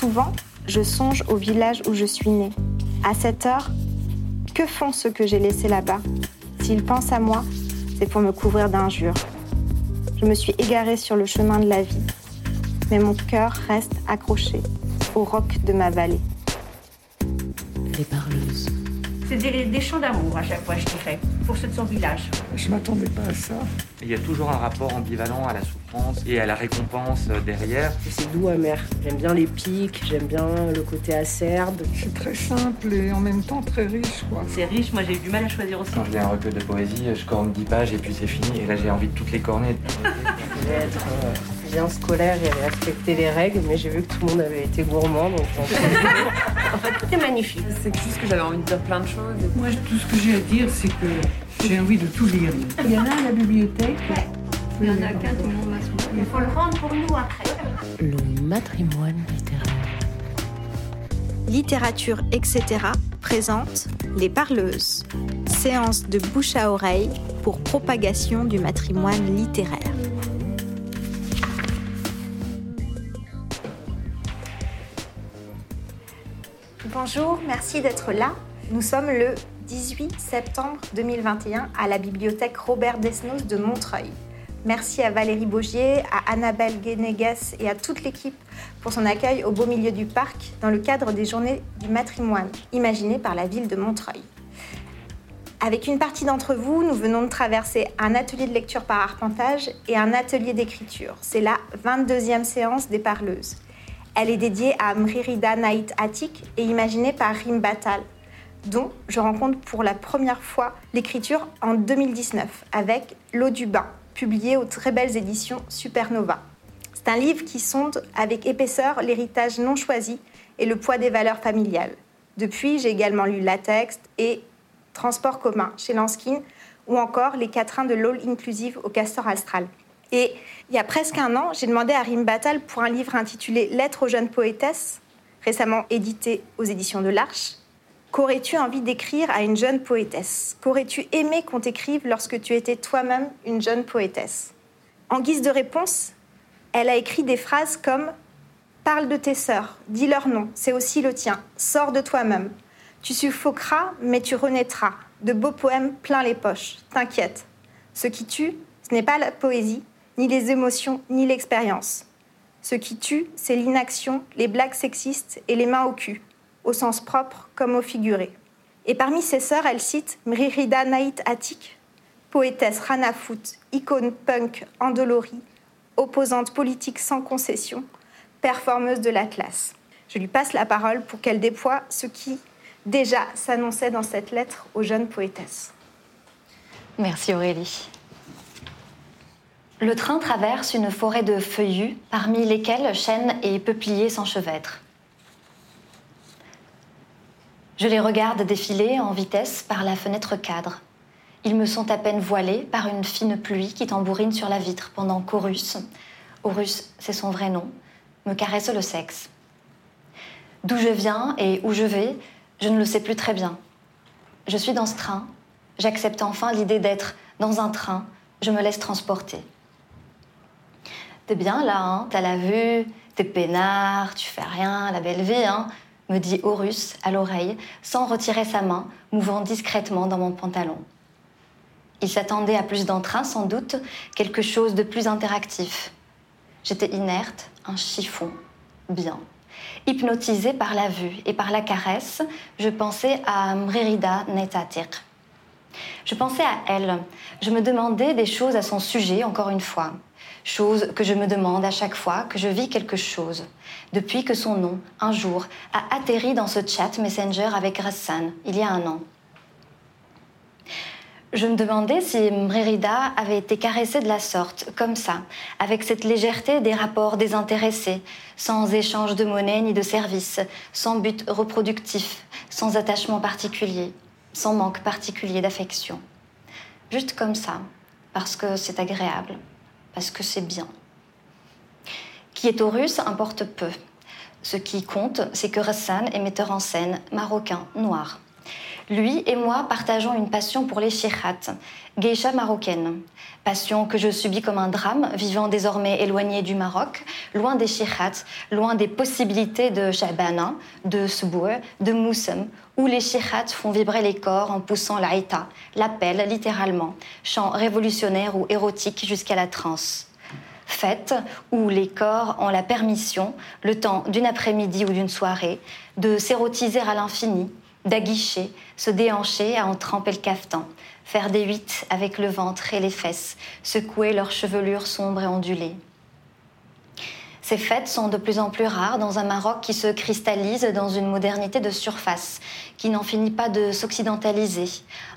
Souvent, je songe au village où je suis née. À cette heure, que font ceux que j'ai laissés là-bas? S'ils pensent à moi, c'est pour me couvrir d'injures. Je me suis égarée sur le chemin de la vie, mais mon cœur reste accroché au roc de ma vallée. Les parleuses. C'est des, des chants d'amour à chaque fois, je dirais, pour ceux de son village. Je m'attendais pas à ça. Il y a toujours un rapport ambivalent à la souffrance et à la récompense euh, derrière. C'est doux amer. J'aime bien les pics, j'aime bien le côté acerbe. C'est très simple et en même temps très riche, quoi. C'est riche, moi j'ai eu du mal à choisir aussi. Quand je lis un recueil de poésie, je corne 10 pages et puis c'est fini. Et là, j'ai envie de toutes les corner. Je voulais être euh, bien scolaire et respecter les règles, mais j'ai vu que tout le monde avait été gourmand, donc En fait, tout est magnifique. C'est juste que j'avais envie de dire plein de choses. Moi, tout ce que j'ai à dire, c'est que j'ai envie de tout lire. Il y en a à la bibliothèque. Il y en a qu'un, tout le monde va se Il faut le rendre pour nous après. Le matrimoine littéraire. Littérature, etc. présente Les Parleuses, séance de bouche à oreille pour propagation du matrimoine littéraire. Bonjour, merci d'être là. Nous sommes le 18 septembre 2021 à la bibliothèque Robert Desnos de Montreuil. Merci à Valérie Bogier, à Annabelle Guénégas et à toute l'équipe pour son accueil au beau milieu du parc dans le cadre des Journées du matrimoine imaginées par la ville de Montreuil. Avec une partie d'entre vous, nous venons de traverser un atelier de lecture par arpentage et un atelier d'écriture. C'est la 22e séance des parleuses. Elle est dédiée à Mririda Naït Atik et imaginée par Rim Batal, dont je rencontre pour la première fois l'écriture en 2019 avec L'eau du bain, publié aux très belles éditions Supernova. C'est un livre qui sonde avec épaisseur l'héritage non choisi et le poids des valeurs familiales. Depuis, j'ai également lu La Texte et Transport commun chez Lanskin ou encore Les quatrains de l'All Inclusive au Castor Astral. Et il y a presque un an, j'ai demandé à Rim Batal pour un livre intitulé Lettres aux jeunes poétesses, récemment édité aux éditions de l'Arche, Qu'aurais-tu envie d'écrire à une jeune poétesse? Qu'aurais-tu aimé qu'on t'écrive lorsque tu étais toi-même une jeune poétesse? En guise de réponse, elle a écrit des phrases comme Parle de tes sœurs, dis leur nom, c'est aussi le tien, sors de toi-même. Tu suffoqueras, mais tu renaîtras. De beaux poèmes plein les poches, t'inquiète. Ce qui tue, ce n'est pas la poésie, ni les émotions, ni l'expérience. Ce qui tue, c'est l'inaction, les blagues sexistes et les mains au cul au sens propre comme au figuré. Et parmi ses sœurs, elle cite Mririda Naït Atik, poétesse Ranafoot, icône punk endolorie, opposante politique sans concession, performeuse de la classe. Je lui passe la parole pour qu'elle déploie ce qui déjà s'annonçait dans cette lettre aux jeunes poétesses. Merci Aurélie. Le train traverse une forêt de feuillus, parmi lesquels chênes et peupliers s'enchevêtrent. Je les regarde défiler en vitesse par la fenêtre cadre. Ils me sont à peine voilés par une fine pluie qui tambourine sur la vitre pendant qu'Horus, Horus c'est son vrai nom, me caresse le sexe. D'où je viens et où je vais, je ne le sais plus très bien. Je suis dans ce train, j'accepte enfin l'idée d'être dans un train, je me laisse transporter. T'es bien là, hein? T'as la vue, t'es peinard, tu fais rien, la belle vie, hein? Me dit Horus à l'oreille, sans retirer sa main, mouvant discrètement dans mon pantalon. Il s'attendait à plus d'entrain, sans doute, quelque chose de plus interactif. J'étais inerte, un chiffon, bien. Hypnotisée par la vue et par la caresse, je pensais à Mrerida Netatir. Je pensais à elle. Je me demandais des choses à son sujet, encore une fois. Chose que je me demande à chaque fois que je vis quelque chose. Depuis que son nom, un jour, a atterri dans ce chat Messenger avec Rassan, il y a un an. Je me demandais si Mrerida avait été caressée de la sorte, comme ça, avec cette légèreté des rapports désintéressés, sans échange de monnaie ni de services, sans but reproductif, sans attachement particulier, sans manque particulier d'affection. Juste comme ça, parce que c'est agréable, parce que c'est bien. Qui est Taurus importe peu. Ce qui compte, c'est que Rassan est metteur en scène marocain noir. Lui et moi partageons une passion pour les shirhat, geisha marocaines. Passion que je subis comme un drame, vivant désormais éloigné du Maroc, loin des shirhat, loin des possibilités de shabana, de subour, de moussem, où les shirhat font vibrer les corps en poussant l'aïta, l'appel littéralement, chant révolutionnaire ou érotique jusqu'à la transe fête où les corps ont la permission, le temps d'une après-midi ou d'une soirée, de s'érotiser à l'infini, d'aguicher, se déhancher à en tremper le cafetan, faire des huit avec le ventre et les fesses, secouer leurs chevelures sombres et ondulées. Ces fêtes sont de plus en plus rares dans un Maroc qui se cristallise dans une modernité de surface, qui n'en finit pas de s'occidentaliser,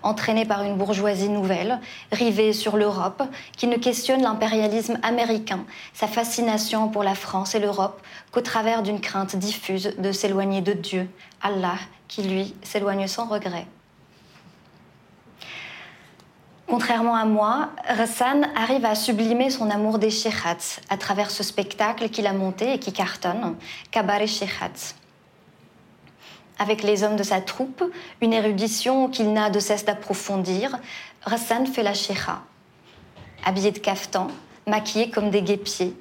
entraîné par une bourgeoisie nouvelle, rivée sur l'Europe, qui ne questionne l'impérialisme américain, sa fascination pour la France et l'Europe, qu'au travers d'une crainte diffuse de s'éloigner de Dieu, Allah, qui lui s'éloigne sans regret. Contrairement à moi, Rassan arrive à sublimer son amour des shirats à travers ce spectacle qu'il a monté et qui cartonne, Kabaret Shirats. Avec les hommes de sa troupe, une érudition qu'il n'a de cesse d'approfondir, Rassan fait la shira. Habillé de caftan, maquillé comme des guépiers,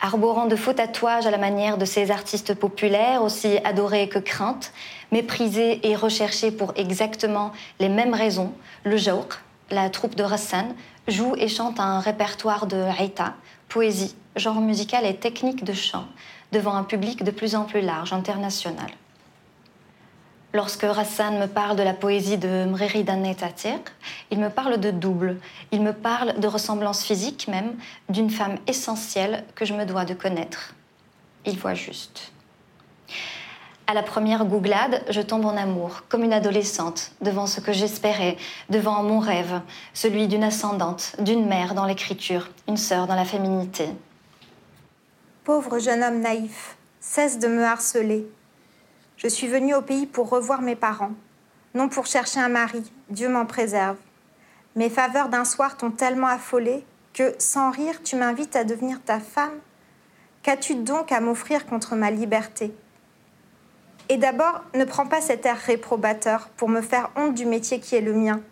arborant de faux tatouages à la manière de ces artistes populaires, aussi adorés que craintes, méprisés et recherchés pour exactement les mêmes raisons, le jawq, la troupe de Rassan joue et chante un répertoire de haïta, poésie, genre musical et technique de chant, devant un public de plus en plus large, international. Lorsque Rassan me parle de la poésie de Mrerida Netatir, il me parle de double, il me parle de ressemblance physique même d'une femme essentielle que je me dois de connaître. Il voit juste. À la première googlade, je tombe en amour, comme une adolescente, devant ce que j'espérais, devant mon rêve, celui d'une ascendante, d'une mère dans l'écriture, une sœur dans la féminité. Pauvre jeune homme naïf, cesse de me harceler. Je suis venue au pays pour revoir mes parents, non pour chercher un mari, Dieu m'en préserve. Mes faveurs d'un soir t'ont tellement affolé que, sans rire, tu m'invites à devenir ta femme. Qu'as-tu donc à m'offrir contre ma liberté? Et d'abord, ne prends pas cet air réprobateur pour me faire honte du métier qui est le mien.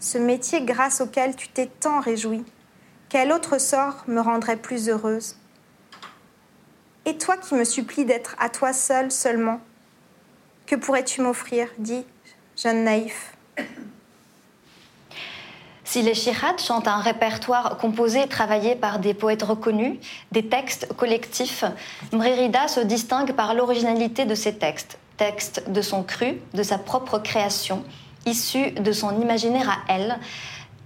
Ce métier grâce auquel tu t'es tant réjoui. Quel autre sort me rendrait plus heureuse? Et toi qui me supplies d'être à toi seule seulement, que pourrais-tu m'offrir? Dis, jeune naïf. Si les Shirats chantent un répertoire composé et travaillé par des poètes reconnus, des textes collectifs, Mrerida se distingue par l'originalité de ses textes, textes de son cru, de sa propre création, issus de son imaginaire à elle,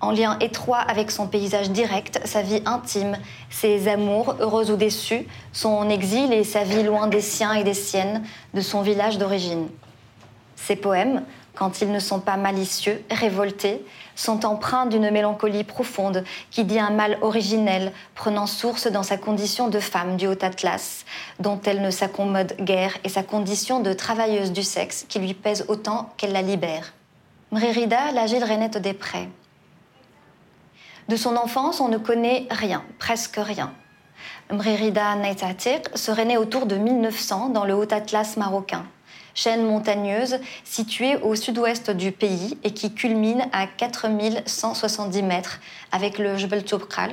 en lien étroit avec son paysage direct, sa vie intime, ses amours, heureux ou déçus, son exil et sa vie loin des siens et des siennes, de son village d'origine. Ses poèmes, quand ils ne sont pas malicieux, révoltés, sont empreints d'une mélancolie profonde qui dit un mal originel, prenant source dans sa condition de femme du haut Atlas, dont elle ne s'accommode guère, et sa condition de travailleuse du sexe qui lui pèse autant qu'elle la libère. Mrérida, l'agile Renette des Prés. De son enfance, on ne connaît rien, presque rien. Mrérida Naitatir serait née autour de 1900 dans le haut Atlas marocain chaîne montagneuse située au sud-ouest du pays et qui culmine à 4170 mètres avec le Jebel Toubkal.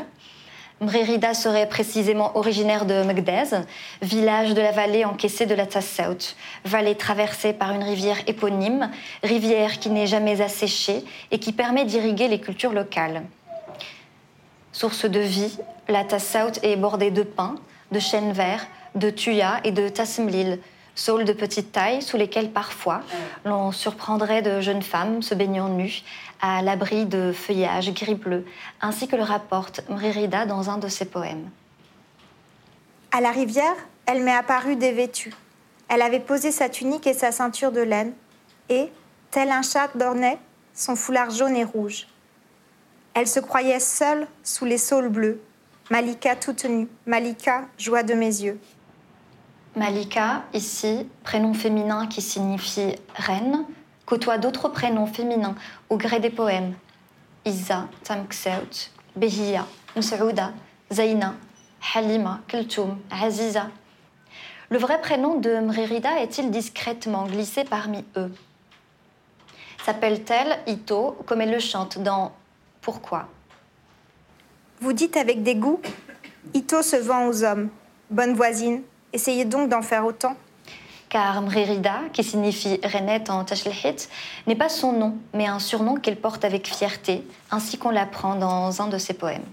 Mrérida serait précisément originaire de Megdez, village de la vallée encaissée de la Tassaout, vallée traversée par une rivière éponyme, rivière qui n'est jamais asséchée et qui permet d'irriguer les cultures locales. Source de vie, la Tassaout est bordée de pins, de chênes verts, de tuyas et de tasmlil, saules de petite taille sous lesquels parfois l'on surprendrait de jeunes femmes se baignant nues à l'abri de feuillages gris-bleu, ainsi que le rapporte Mrérida dans un de ses poèmes. À la rivière, elle m'est apparue dévêtue. Elle avait posé sa tunique et sa ceinture de laine, et, tel un chat d'ornait, son foulard jaune et rouge. Elle se croyait seule sous les saules bleus, Malika toute nue, Malika, joie de mes yeux. Malika, ici, prénom féminin qui signifie reine, côtoie d'autres prénoms féminins au gré des poèmes. Isa, Tamkseut, Behiya, Msouda, Zaina, Halima, Kultum, Aziza. Le vrai prénom de Mrérida est-il discrètement glissé parmi eux? S'appelle-t-elle Ito comme elle le chante dans Pourquoi? Vous dites avec dégoût Ito se vend aux hommes. Bonne voisine, essayez donc d'en faire autant. Car Mririda, qui signifie rainette en Tashlihit, n'est pas son nom, mais un surnom qu'elle porte avec fierté, ainsi qu'on l'apprend dans un de ses poèmes.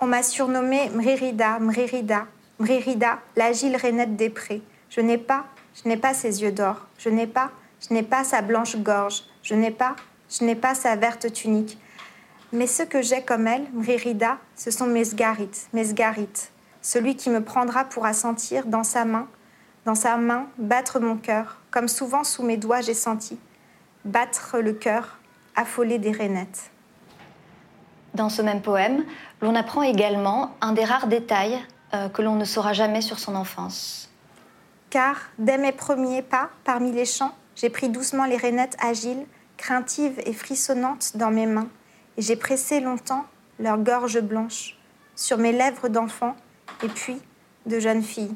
On m'a surnommée Mririda, Mririda, Mririda, l'agile rainette des prés. Je n'ai pas, je n'ai pas ses yeux d'or. Je n'ai pas, je n'ai pas sa blanche gorge. Je n'ai pas, je n'ai pas sa verte tunique. Mais ce que j'ai comme elle, Mririda, ce sont mes sgarites, mes sgarites. Celui qui me prendra pourra sentir dans sa main, dans sa main, battre mon cœur, comme souvent sous mes doigts j'ai senti. Battre le cœur, affolé des rainettes. Dans ce même poème, l'on apprend également un des rares détails euh, que l'on ne saura jamais sur son enfance. Car, dès mes premiers pas, parmi les champs, j'ai pris doucement les rainettes agiles, craintives et frissonnantes dans mes mains, et j'ai pressé longtemps leur gorge blanche sur mes lèvres d'enfant et puis de jeune fille.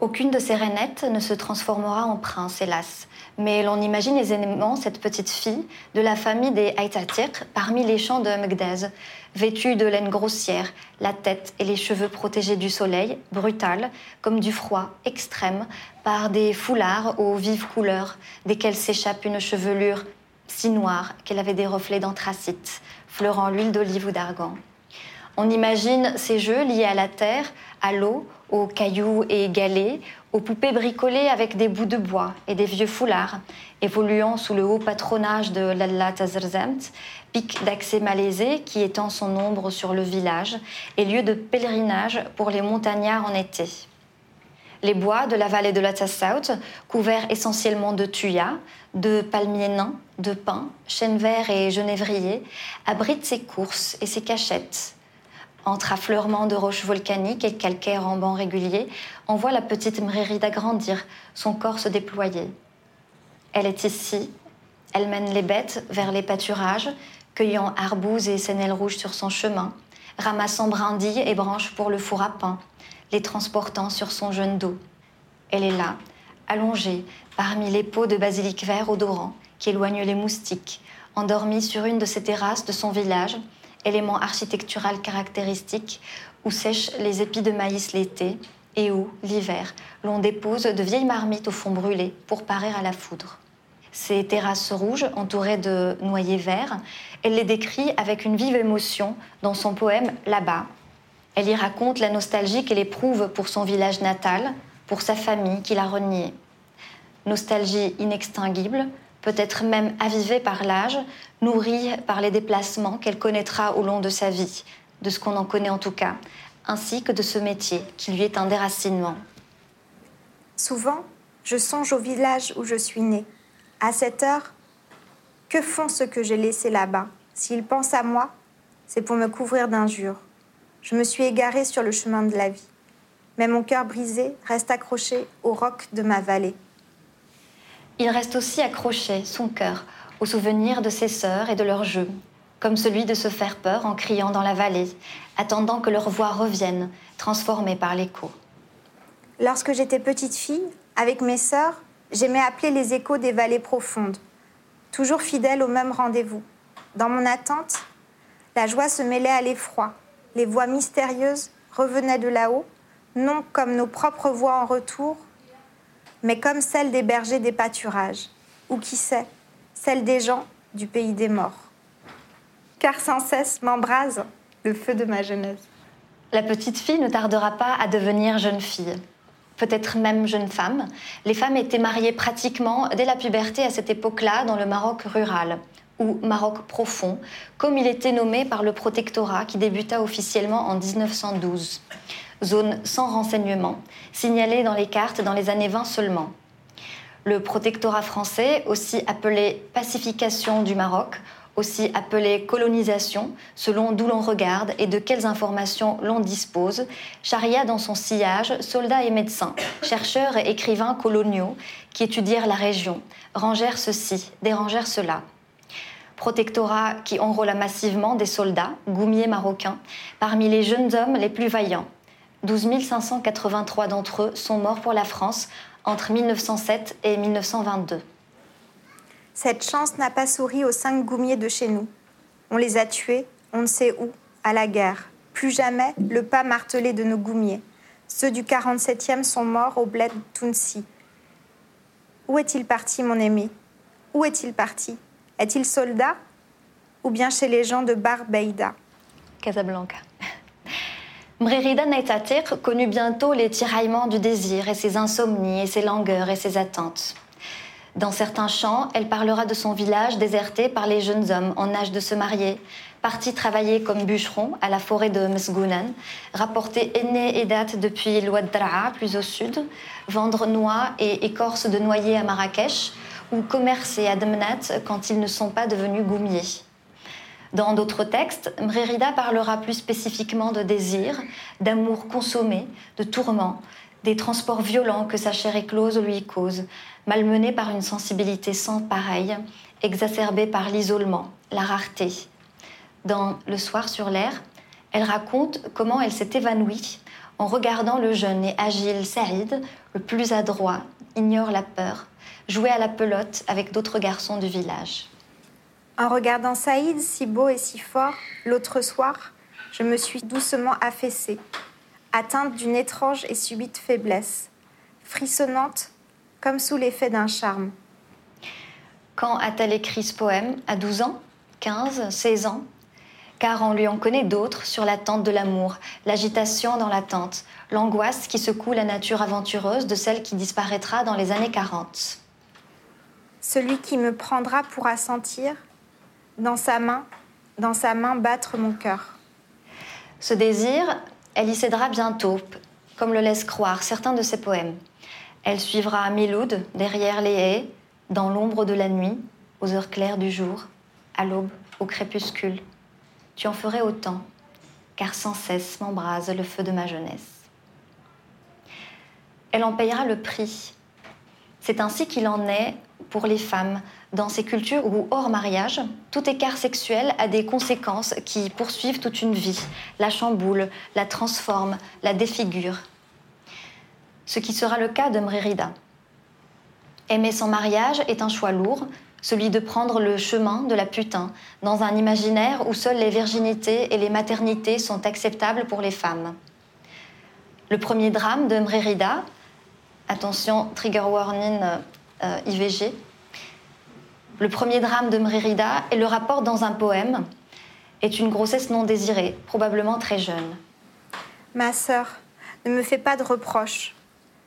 Aucune de ces rainettes ne se transformera en prince, hélas. Mais l'on imagine aisément cette petite fille de la famille des Aïtatir parmi les champs de Megdez, vêtue de laine grossière, la tête et les cheveux protégés du soleil, brutale, comme du froid extrême, par des foulards aux vives couleurs, desquels s'échappe une chevelure si noire qu'elle avait des reflets d'anthracite, fleurant l'huile d'olive ou d'argan. On imagine ces jeux liés à la terre, à l'eau, aux cailloux et galets, aux poupées bricolées avec des bouts de bois et des vieux foulards, évoluant sous le haut patronage de l'Allah Tazerzemt, pic d'accès malaisé qui étend son ombre sur le village et lieu de pèlerinage pour les montagnards en été. Les bois de la vallée de la Tassaut, couverts essentiellement de tuyas, de palmiers nains, de pins, chênes verts et genévriers, abritent ses courses et ses cachettes, entre affleurements de roches volcaniques et calcaires en bancs réguliers, on voit la petite Mréride agrandir, son corps se déployer. Elle est ici, elle mène les bêtes vers les pâturages, cueillant arbouses et sénelles rouges sur son chemin, ramassant brindilles et branches pour le four à pain, les transportant sur son jeune dos. Elle est là, allongée, parmi les pots de basilic vert odorant qui éloignent les moustiques, endormie sur une de ces terrasses de son village, élément architectural caractéristique, où sèchent les épis de maïs l'été et où, l'hiver, l'on dépose de vieilles marmites au fond brûlé pour parer à la foudre. Ces terrasses rouges, entourées de noyers verts, elle les décrit avec une vive émotion dans son poème Là-bas. Elle y raconte la nostalgie qu'elle éprouve pour son village natal, pour sa famille qui l'a reniée. Nostalgie inextinguible, peut-être même avivée par l'âge, nourrie par les déplacements qu'elle connaîtra au long de sa vie, de ce qu'on en connaît en tout cas, ainsi que de ce métier qui lui est un déracinement. Souvent, je songe au village où je suis née. À cette heure, que font ceux que j'ai laissés là-bas? S'ils pensent à moi, c'est pour me couvrir d'injures. Je me suis égarée sur le chemin de la vie. Mais mon cœur brisé reste accroché au roc de ma vallée. Il reste aussi accroché, son cœur, au souvenir de ses sœurs et de leurs jeux, comme celui de se faire peur en criant dans la vallée, attendant que leur voix revienne, transformée par l'écho. Lorsque j'étais petite fille, avec mes sœurs, j'aimais appeler les échos des vallées profondes, toujours fidèle au même rendez-vous. Dans mon attente, la joie se mêlait à l'effroi. Les voix mystérieuses revenaient de là-haut, non comme nos propres voix en retour, mais comme celle des bergers des pâturages, ou qui sait, celle des gens du pays des morts. Car sans cesse m'embrase le feu de ma jeunesse. La petite fille ne tardera pas à devenir jeune fille, peut-être même jeune femme. Les femmes étaient mariées pratiquement dès la puberté à cette époque-là dans le Maroc rural, ou Maroc profond, comme il était nommé par le protectorat qui débuta officiellement en 1912 zone sans renseignement, signalée dans les cartes dans les années 20 seulement. Le protectorat français, aussi appelé pacification du Maroc, aussi appelé colonisation, selon d'où l'on regarde et de quelles informations l'on dispose, charia dans son sillage soldats et médecins, chercheurs et écrivains coloniaux qui étudièrent la région, rangèrent ceci, dérangèrent cela. Protectorat qui enrôla massivement des soldats, goumiers marocains, parmi les jeunes hommes les plus vaillants, 12 583 d'entre eux sont morts pour la France entre 1907 et 1922. Cette chance n'a pas souri aux cinq goumiers de chez nous. On les a tués, on ne sait où, à la guerre. Plus jamais le pas martelé de nos goumiers. Ceux du 47e sont morts au bled Tounsi. Où est-il parti, mon aimé Où est-il parti? Est-il soldat? Ou bien chez les gens de Barbeida Casablanca. Mrérida Naitatir connut bientôt les tiraillements du désir et ses insomnies et ses langueurs et ses attentes. Dans certains chants, elle parlera de son village déserté par les jeunes hommes en âge de se marier, partis travailler comme bûcherons à la forêt de Mesgounan, rapportés aînés et date depuis l'Ouaddraa, plus au sud, vendre noix et écorces de noyer à Marrakech, ou commercer à Demnat quand ils ne sont pas devenus goumiers. Dans d'autres textes, Mrérida parlera plus spécifiquement de désir, d'amour consommé, de tourments, des transports violents que sa chair éclose lui cause, malmenée par une sensibilité sans pareille, exacerbée par l'isolement, la rareté. Dans Le soir sur l'air, elle raconte comment elle s'est évanouie en regardant le jeune et agile Saïd, le plus adroit, ignore la peur, jouer à la pelote avec d'autres garçons du village. En regardant Saïd, si beau et si fort, l'autre soir, je me suis doucement affaissée, atteinte d'une étrange et subite faiblesse, frissonnante comme sous l'effet d'un charme. Quand a-t-elle écrit ce poème? À 12 ans? 15 16 ans? Car on lui en connaît d'autres sur l'attente de l'amour, l'agitation dans l'attente, l'angoisse qui secoue la nature aventureuse de celle qui disparaîtra dans les années 40. Celui qui me prendra pourra sentir, dans sa main, dans sa main battre mon cœur. Ce désir, elle y cédera bientôt, comme le laissent croire certains de ses poèmes. Elle suivra Miloud derrière les haies, dans l'ombre de la nuit, aux heures claires du jour, à l'aube, au crépuscule. Tu en ferais autant, car sans cesse m'embrase le feu de ma jeunesse. Elle en payera le prix. C'est ainsi qu'il en est pour les femmes dans ces cultures où, hors mariage, tout écart sexuel a des conséquences qui poursuivent toute une vie, la chamboule, la transforment, la défigurent. Ce qui sera le cas de Mrérida. Aimer sans mariage est un choix lourd, celui de prendre le chemin de la putain, dans un imaginaire où seules les virginités et les maternités sont acceptables pour les femmes. Le premier drame de Mrérida, attention, trigger warning euh, IVG, le premier drame de Mrérida est le rapport dans un poème, est une grossesse non désirée, probablement très jeune. Ma sœur, ne me fais pas de reproches.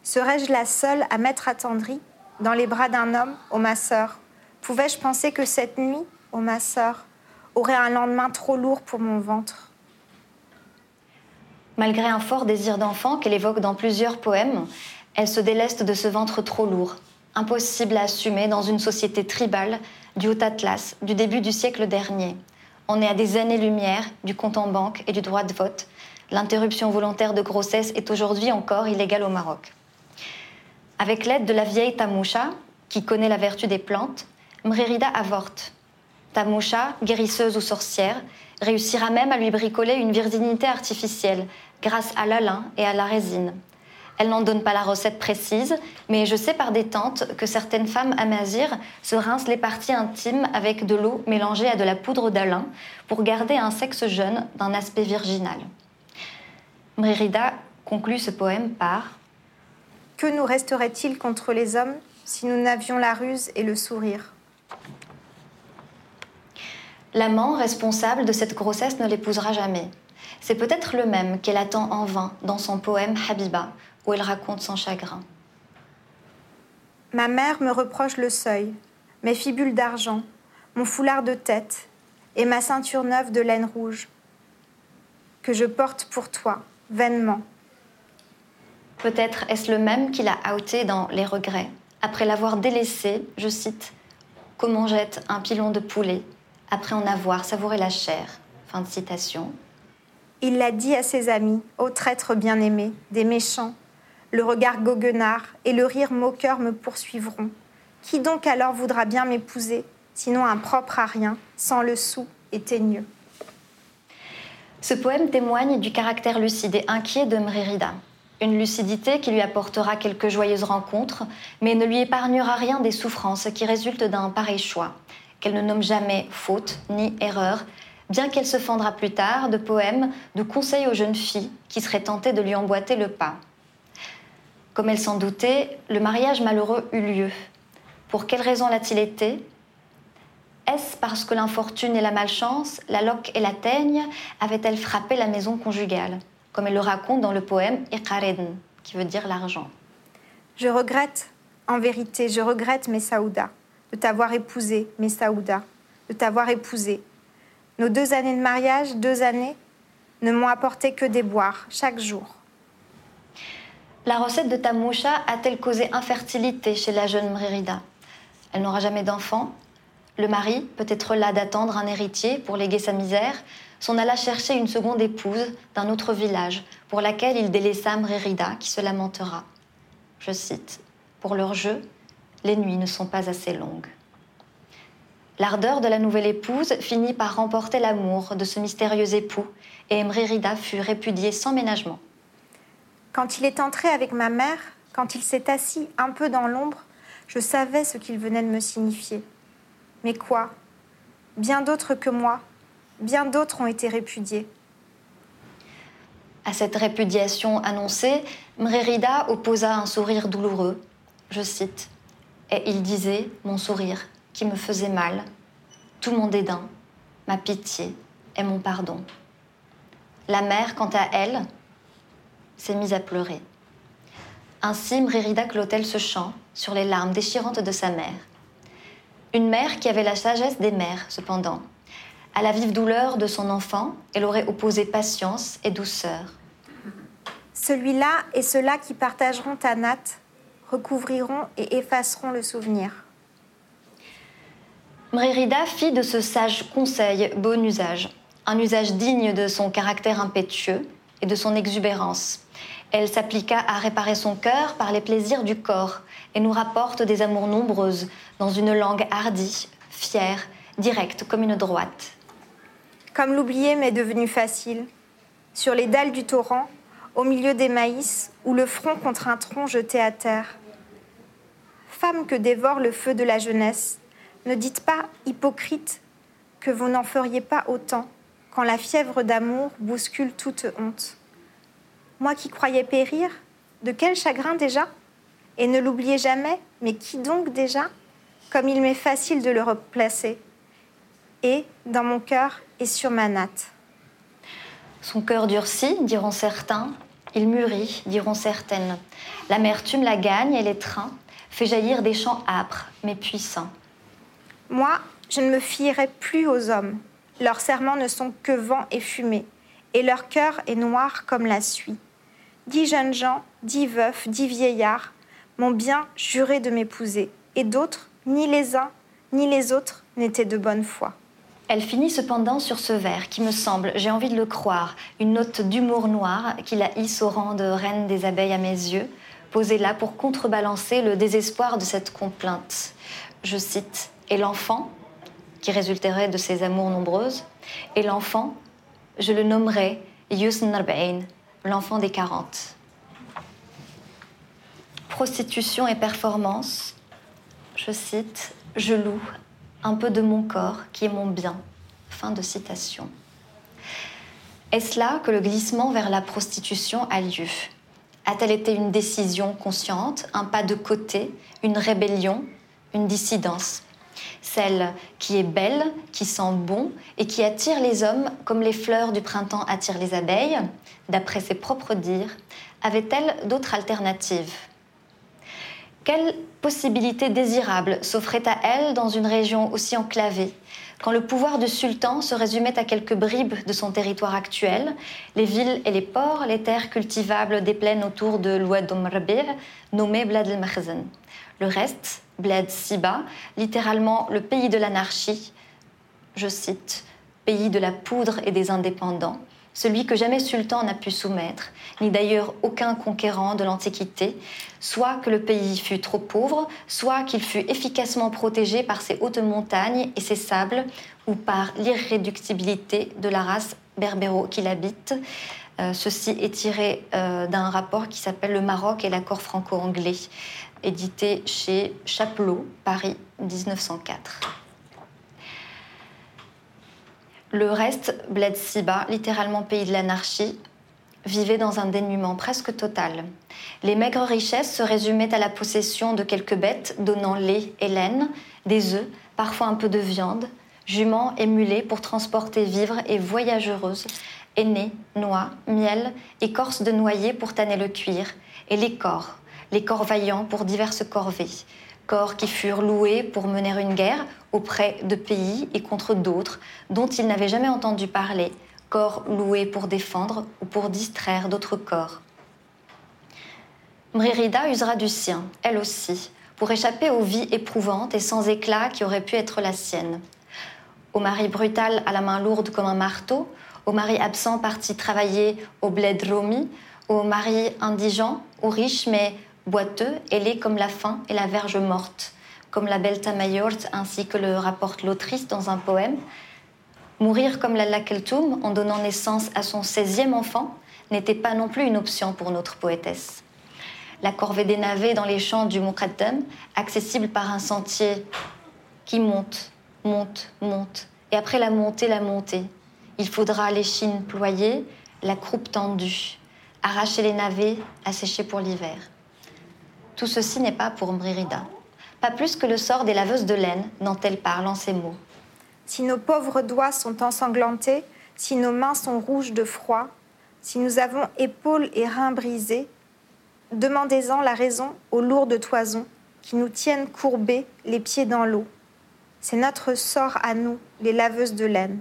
Serais-je la seule à m'être attendrie dans les bras d'un homme, ô ma sœur? Pouvais-je penser que cette nuit, ô ma sœur, aurait un lendemain trop lourd pour mon ventre? Malgré un fort désir d'enfant qu'elle évoque dans plusieurs poèmes, elle se déleste de ce ventre trop lourd, impossible à assumer dans une société tribale du Haut Atlas du début du siècle dernier. On est à des années-lumière du compte en banque et du droit de vote. L'interruption volontaire de grossesse est aujourd'hui encore illégale au Maroc. Avec l'aide de la vieille Tamoucha, qui connaît la vertu des plantes, Mrérida avorte. Tamoucha, guérisseuse ou sorcière, réussira même à lui bricoler une virginité artificielle grâce à l'alun et à la résine. Elle n'en donne pas la recette précise, mais je sais par des tantes que certaines femmes amazirs se rincent les parties intimes avec de l'eau mélangée à de la poudre d'alun pour garder un sexe jeune d'un aspect virginal. Mrérida conclut ce poème par Que nous resterait-il contre les hommes si nous n'avions la ruse et le sourire? L'amant responsable de cette grossesse ne l'épousera jamais. C'est peut-être le même qu'elle attend en vain dans son poème Habiba, où elle raconte son chagrin. Ma mère me reproche le seuil, mes fibules d'argent, mon foulard de tête et ma ceinture neuve de laine rouge, que je porte pour toi, vainement. Peut-être est-ce le même qui l'a outé dans Les regrets, après l'avoir délaissé, je cite, Comme on jette un pilon de poulet, après en avoir savouré la chair? Fin de citation. Il l'a dit à ses amis, ô traîtres bien-aimés, des méchants, le regard goguenard et le rire moqueur me poursuivront. Qui donc alors voudra bien m'épouser, sinon un propre à rien, sans le sou et teigneux? Ce poème témoigne du caractère lucide et inquiet de Mrérida. une lucidité qui lui apportera quelques joyeuses rencontres, mais ne lui épargnera rien des souffrances qui résultent d'un pareil choix, qu'elle ne nomme jamais faute ni erreur, bien qu'elle se fendra plus tard de poèmes, de conseils aux jeunes filles qui seraient tentées de lui emboîter le pas. Comme elle s'en doutait, le mariage malheureux eut lieu. Pour quelle raison l'a-t-il été? Est-ce parce que l'infortune et la malchance, la loque et la teigne avaient-elles frappé la maison conjugale, comme elle le raconte dans le poème Iqaredn, qui veut dire l'argent Je regrette, en vérité, je regrette, Messaouda, de t'avoir épousé, Messaouda, de t'avoir épousé. Nos deux années de mariage, deux années, ne m'ont apporté que des boires, chaque jour. La recette de Tamoucha a-t-elle causé infertilité chez la jeune Mrérida Elle n'aura jamais d'enfant. Le mari, peut-être là d'attendre un héritier pour léguer sa misère, s'en alla chercher une seconde épouse d'un autre village, pour laquelle il délaissa Mrérida, qui se lamentera. Je cite Pour leur jeu, les nuits ne sont pas assez longues. L'ardeur de la nouvelle épouse finit par remporter l'amour de ce mystérieux époux, et Mrérida fut répudiée sans ménagement. Quand il est entré avec ma mère, quand il s'est assis un peu dans l'ombre, je savais ce qu'il venait de me signifier. Mais quoi? Bien d'autres que moi, bien d'autres ont été répudiés. À cette répudiation annoncée, Mrérida opposa un sourire douloureux. Je cite Et il disait Mon sourire, qui me faisait mal, tout mon dédain, ma pitié et mon pardon. La mère, quant à elle, s'est mise à pleurer. Ainsi, Mrérida clôt-elle ce chant sur les larmes déchirantes de sa mère. Une mère qui avait la sagesse des mères, cependant. À la vive douleur de son enfant, elle aurait opposé patience et douceur. Celui-là et ceux-là qui partageront ta natte recouvriront et effaceront le souvenir. Mrérida fit de ce sage conseil bon usage, un usage digne de son caractère impétueux et de son exubérance. Elle s'appliqua à réparer son cœur par les plaisirs du corps et nous rapporte des amours nombreuses dans une langue hardie, fière, directe comme une droite. Comme l'oublier m'est devenu facile, sur les dalles du torrent, au milieu des maïs, ou le front contre un tronc jeté à terre. Femme que dévore le feu de la jeunesse, ne dites pas, hypocrite, que vous n'en feriez pas autant quand la fièvre d'amour bouscule toute honte. Moi qui croyais périr, de quel chagrin déjà? Et ne l'oubliez jamais, mais qui donc déjà? Comme il m'est facile de le replacer. Et, dans mon cœur et sur ma natte. Son cœur durcit, diront certains. Il mûrit, diront certaines. L'amertume la gagne et l'étreint, fait jaillir des chants âpres, mais puissants. Moi, je ne me fierai plus aux hommes. Leurs serments ne sont que vent et fumée, et leur cœur est noir comme la suie. Dix jeunes gens, dix veufs, dix vieillards m'ont bien juré de m'épouser, et d'autres, ni les uns ni les autres, n'étaient de bonne foi. Elle finit cependant sur ce vers qui me semble, j'ai envie de le croire, une note d'humour noir qui la hisse au rang de reine des abeilles à mes yeux, posée là pour contrebalancer le désespoir de cette complainte. Je cite Et l'enfant, qui résulterait de ses amours nombreuses, et l'enfant, je le nommerai Yusn Narbain, l'enfant des 40. Prostitution et performance, je cite, je loue un peu de mon corps qui est mon bien. Fin de citation. Est-ce là que le glissement vers la prostitution a lieu? A-t-elle été une décision consciente, un pas de côté, une rébellion, une dissidence? Celle qui est belle, qui sent bon et qui attire les hommes comme les fleurs du printemps attirent les abeilles, d'après ses propres dires, avait-elle d'autres alternatives? Quelle possibilité désirable s'offrait à elle dans une région aussi enclavée quand le pouvoir du sultan se résumait à quelques bribes de son territoire actuel, les villes et les ports, les terres cultivables des plaines autour de l'Oued Rabir, nommé Blad el Le reste, Bled Siba, littéralement le pays de l'anarchie, je cite, pays de la poudre et des indépendants, celui que jamais sultan n'a pu soumettre, ni d'ailleurs aucun conquérant de l'Antiquité, soit que le pays fût trop pauvre, soit qu'il fût efficacement protégé par ses hautes montagnes et ses sables, ou par l'irréductibilité de la race berbéro qui l'habite, Euh, ceci est tiré euh, d'un rapport qui s'appelle Le Maroc et l'accord franco-anglais, édité chez Chapelot, Paris, 1904. Le reste, Bled Siba, littéralement pays de l'anarchie, vivait dans un dénuement presque total. Les maigres richesses se résumaient à la possession de quelques bêtes donnant lait et laine, des œufs, parfois un peu de viande, juments et mulets pour transporter vivres et voyageuses, aînés, noix, miel, écorce de noyer pour tanner le cuir, et les corps, les corps vaillants pour diverses corvées, corps qui furent loués pour mener une guerre auprès de pays et contre d'autres dont ils n'avaient jamais entendu parler, corps loués pour défendre ou pour distraire d'autres corps. Mrérida usera du sien, elle aussi, pour échapper aux vies éprouvantes et sans éclat qui auraient pu être la sienne. Au mari brutal à la main lourde comme un marteau, au mari absent parti travailler au bled romi, au mari indigent, au riche mais boiteux, ailé comme la faim et la verge morte, comme la belle Tamayort ainsi que le rapporte l'autrice dans un poème. Mourir comme la Lakeltoum en donnant naissance à son 16e enfant n'était pas non plus une option pour notre poétesse. La corvée des navets dans les champs du Muqaddam, accessible par un sentier qui monte, monte, monte, et après la montée, la montée. Il faudra l'échine ployée, la croupe tendue, arracher les navets, assécher pour l'hiver. Tout ceci n'est pas pour Mrírida, pas plus que le sort des laveuses de laine dont elle parle en ces mots. Si nos pauvres doigts sont ensanglantés, si nos mains sont rouges de froid, si nous avons épaules et reins brisés, demandez-en la raison aux lourdes toisons qui nous tiennent courbés, les pieds dans l'eau. C'est notre sort à nous, les laveuses de laine.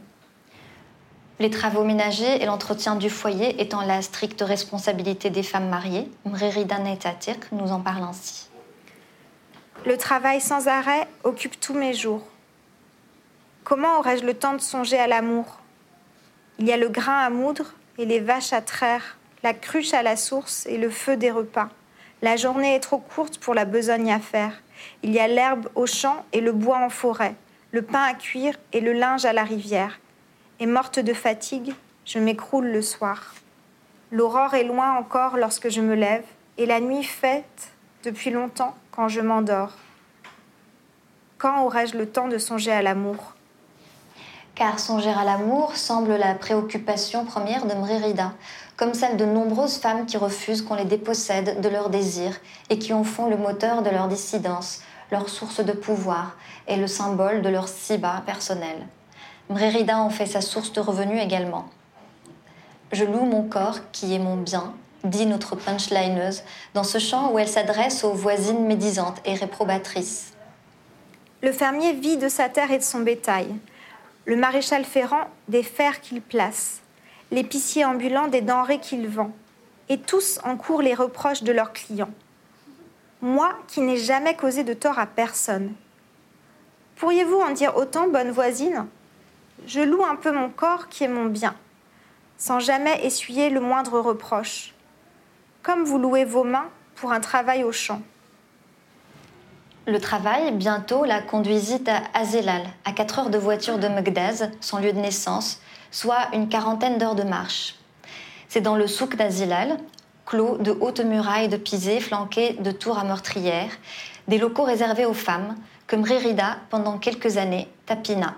Les travaux ménagers et l'entretien du foyer étant la stricte responsabilité des femmes mariées, Mrérida Netatir nous en parle ainsi. Le travail sans arrêt occupe tous mes jours. Comment aurais-je le temps de songer à l'amour? Il y a le grain à moudre et les vaches à traire, la cruche à la source et le feu des repas. La journée est trop courte pour la besogne à faire. Il y a l'herbe au champ et le bois en forêt, le pain à cuire et le linge à la rivière. Et morte de fatigue, je m'écroule le soir. L'aurore est loin encore lorsque je me lève, et la nuit faite depuis longtemps quand je m'endors. Quand aurais-je le temps de songer à l'amour? Car songer à l'amour semble la préoccupation première de Mrérida, comme celle de nombreuses femmes qui refusent qu'on les dépossède de leurs désirs et qui en font le moteur de leur dissidence, leur source de pouvoir et le symbole de leur siba personnel. Mrérida en fait sa source de revenus également. Je loue mon corps qui est mon bien, dit notre punchlineuse, dans ce chant où elle s'adresse aux voisines médisantes et réprobatrices. Le fermier vit de sa terre et de son bétail. Le maréchal ferrant des fers qu'il place. L'épicier ambulant des denrées qu'il vend. Et tous encourent les reproches de leurs clients. Moi qui n'ai jamais causé de tort à personne. Pourriez-vous en dire autant, bonne voisine? Je loue un peu mon corps qui est mon bien, sans jamais essuyer le moindre reproche, comme vous louez vos mains pour un travail au champ. Le travail, bientôt, la conduisit à Azélal, à 4 heures de voiture de Megdaz, son lieu de naissance, soit une quarantaine d'heures de marche. C'est dans le souk d'Azilal, clos de hautes murailles de pisées flanquées de tours à meurtrières, des locaux réservés aux femmes, que Mrérida, pendant quelques années, tapina.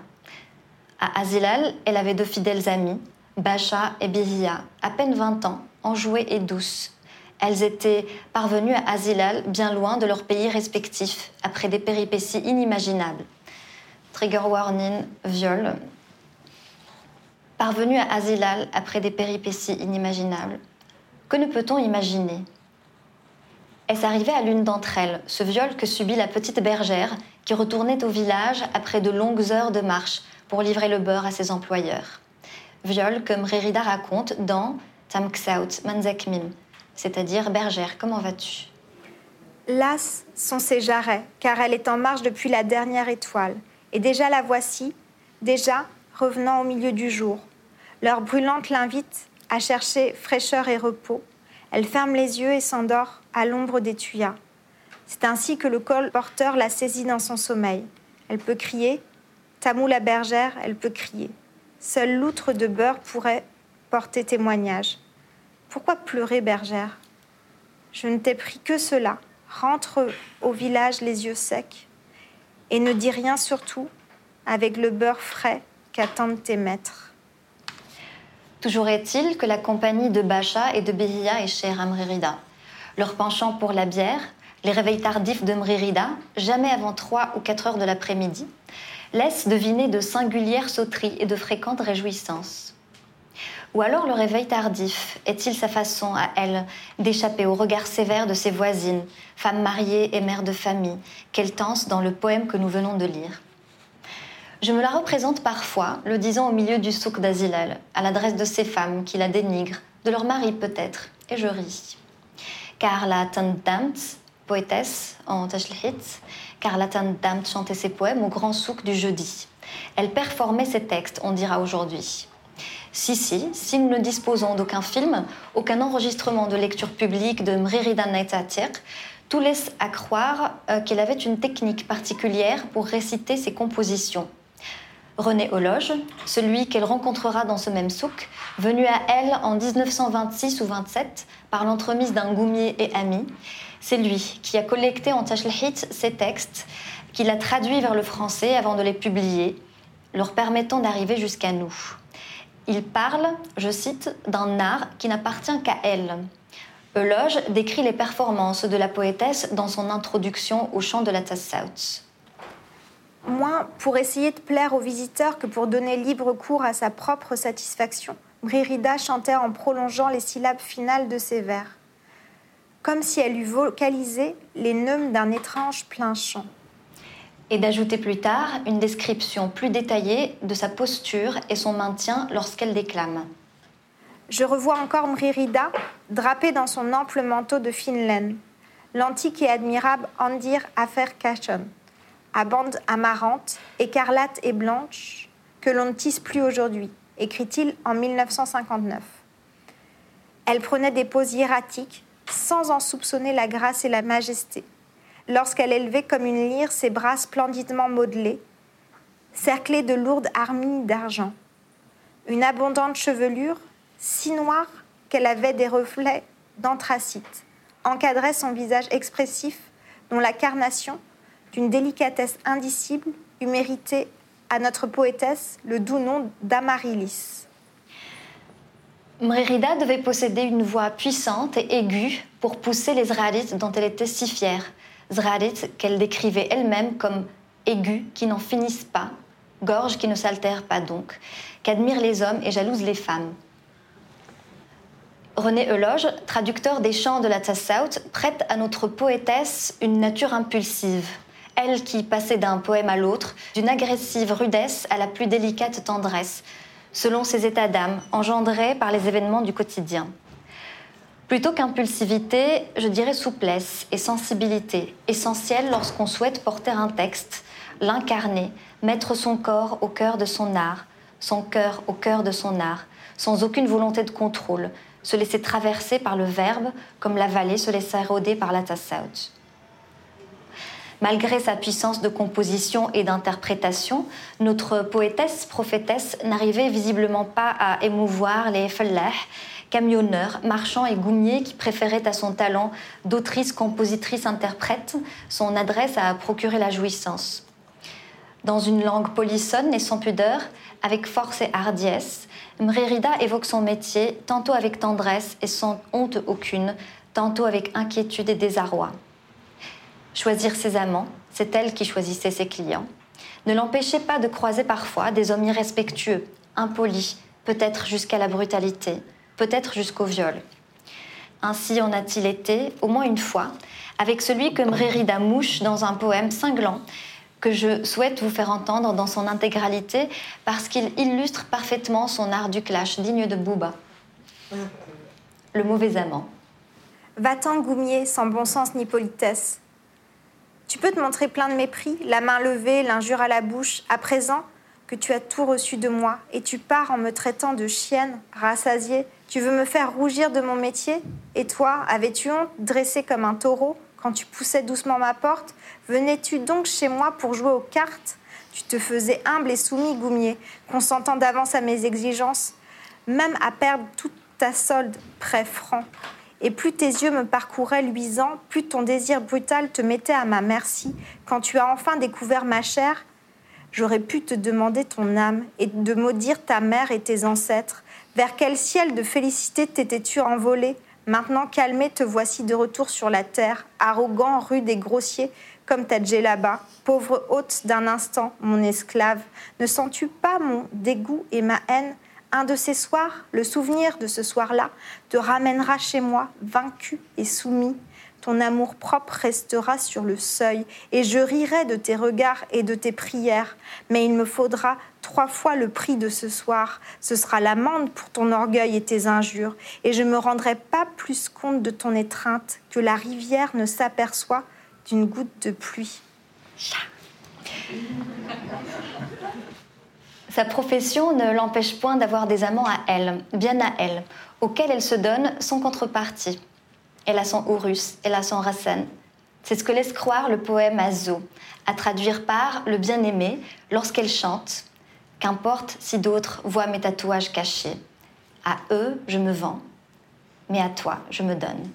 À Azilal, elle avait deux fidèles amies, Bacha et Bihia, à peine 20 ans, enjouées et douces. Elles étaient parvenues à Azilal, bien loin de leur pays respectif, après des péripéties inimaginables. Trigger warning, viol. Parvenues à Azilal après des péripéties inimaginables. Que ne peut-on imaginer? Est-ce arrivé à l'une d'entre elles, ce viol que subit la petite bergère qui retournait au village après de longues heures de marche pour livrer le beurre à ses employeurs Viol que Mrérida raconte dans Tamksaut Manzakmim, c'est-à-dire bergère, comment vas-tu? Las sont ses jarrets, car elle est en marche depuis la dernière étoile. Et déjà la voici, déjà revenant au milieu du jour. L'heure brûlante l'invite à chercher fraîcheur et repos. Elle ferme les yeux et s'endort à l'ombre des tuyas. C'est ainsi que le colporteur la saisit dans son sommeil. Elle peut crier. Tamou la bergère, elle peut crier. Seule l'outre de beurre pourrait porter témoignage. Pourquoi pleurer, bergère? Je ne t'ai pris que cela. Rentre au village les yeux secs et ne dis rien surtout avec le beurre frais qu'attendent tes maîtres. Toujours est-il que la compagnie de Bacha et de Behia est chère à Mririda. Leur penchant pour la bière, les réveils tardifs de Mririda, jamais avant 3 ou 4 heures de l'après-midi, laissent deviner de singulières sauteries et de fréquentes réjouissances. Ou alors le réveil tardif est-il sa façon à elle d'échapper au regard sévère de ses voisines, femmes mariées et mères de famille, qu'elle tense dans le poème que nous venons de lire je me la représente parfois, le disant au milieu du souk d'Azilal, à l'adresse de ces femmes qui la dénigrent, de leur mari peut-être, et je ris. Car la Tandamt, poétesse en Tashlihit, car la Tandamt chantait ses poèmes au grand souk du jeudi. Elle performait ses textes, on dira aujourd'hui. Si, si, si nous ne disposons d'aucun film, aucun enregistrement de lecture publique de Mririda Naitatir, tout laisse à croire euh, qu'elle avait une technique particulière pour réciter ses compositions. René Hologe, celui qu'elle rencontrera dans ce même souk, venu à elle en 1926 ou 27 par l'entremise d'un goumier et ami. C'est lui qui a collecté en Tashlhit ces textes, qu'il a traduits vers le français avant de les publier, leur permettant d'arriver jusqu'à nous. Il parle, je cite, d'un art qui n'appartient qu'à elle. Hologe décrit les performances de la poétesse dans son introduction au chant de la Tassaut moins pour essayer de plaire aux visiteurs que pour donner libre cours à sa propre satisfaction. Bririda chantait en prolongeant les syllabes finales de ses vers, comme si elle eût vocalisé les neumes d'un étrange plein chant. Et d'ajouter plus tard une description plus détaillée de sa posture et son maintien lorsqu'elle déclame. Je revois encore Mririda drapée dans son ample manteau de fine laine, l'antique et admirable Andir Afer Kachon à bandes amarantes, écarlates et blanches, que l'on ne tisse plus aujourd'hui, écrit-il en 1959. Elle prenait des poses hiératiques sans en soupçonner la grâce et la majesté, lorsqu'elle élevait comme une lyre ses bras splendidement modelés, cerclés de lourdes armilles d'argent. Une abondante chevelure, si noire qu'elle avait des reflets d'anthracite, encadrait son visage expressif dont la carnation, d'une délicatesse indicible, eût mérité à notre poétesse le doux nom d'Amaryllis. Mrérida devait posséder une voix puissante et aiguë pour pousser les Zralites dont elle était si fière. Zralites qu'elle décrivait elle-même comme aigus qui n'en finissent pas, gorge qui ne s'altère pas donc, qu'admirent les hommes et jalousent les femmes. René Euloge, traducteur des chants de la Tassaut, prête à notre poétesse une nature impulsive, elle qui passait d'un poème à l'autre, d'une agressive rudesse à la plus délicate tendresse, selon ses états d'âme, engendrés par les événements du quotidien. Plutôt qu'impulsivité, je dirais souplesse et sensibilité, essentielles lorsqu'on souhaite porter un texte, l'incarner, mettre son corps au cœur de son art, son cœur au cœur de son art, sans aucune volonté de contrôle, se laisser traverser par le verbe comme la vallée se laisse éroder par la tassaut. Malgré sa puissance de composition et d'interprétation, notre poétesse prophétesse n'arrivait visiblement pas à émouvoir les fallah, camionneurs, marchands et goumiers qui préféraient à son talent d'autrice, compositrice, interprète son adresse à procurer la jouissance. Dans une langue polissonne et sans pudeur, avec force et hardiesse, Mrérida évoque son métier tantôt avec tendresse et sans honte aucune, tantôt avec inquiétude et désarroi. Choisir ses amants, c'est elle qui choisissait ses clients, ne l'empêchait pas de croiser parfois des hommes irrespectueux, impolis, peut-être jusqu'à la brutalité, peut-être jusqu'au viol. Ainsi en a-t-il été, au moins une fois, avec celui que Mrérida mouche dans un poème cinglant que je souhaite vous faire entendre dans son intégralité parce qu'il illustre parfaitement son art du clash digne de Bouba. Le mauvais amant. Va-t'en, Goumier, sans bon sens ni politesse. Tu peux te montrer plein de mépris, la main levée, l'injure à la bouche, à présent que tu as tout reçu de moi, et tu pars en me traitant de chienne, rassasiée. Tu veux me faire rougir de mon métier? Et toi, avais-tu honte, dressé comme un taureau, quand tu poussais doucement ma porte? Venais-tu donc chez moi pour jouer aux cartes? Tu te faisais humble et soumis, Goumier, consentant d'avance à mes exigences, même à perdre toute ta solde, prêt franc. Et plus tes yeux me parcouraient luisants, plus ton désir brutal te mettait à ma merci. Quand tu as enfin découvert ma chair, j'aurais pu te demander ton âme et de maudire ta mère et tes ancêtres. Vers quel ciel de félicité t'étais-tu envolé? Maintenant calmé, te voici de retour sur la terre, arrogant, rude et grossier, comme ta là-bas, pauvre hôte d'un instant, mon esclave. Ne sens-tu pas mon dégoût et ma haine? Un de ces soirs, le souvenir de ce soir-là, te ramènera chez moi, vaincu et soumis ton amour propre restera sur le seuil, et je rirai de tes regards et de tes prières. Mais il me faudra trois fois le prix de ce soir. Ce sera l'amende pour ton orgueil et tes injures, et je me rendrai pas plus compte de ton étreinte que la rivière ne s'aperçoit d'une goutte de pluie. Sa profession ne l'empêche point d'avoir des amants à elle, bien à elle, auxquels elle se donne sans contrepartie. Elle a son Horus, elle a son Rassen. C'est ce que laisse croire le poème Azo, à traduire par le bien-aimé lorsqu'elle chante. Qu'importe si d'autres voient mes tatouages cachés. À eux, je me vends, mais à toi, je me donne.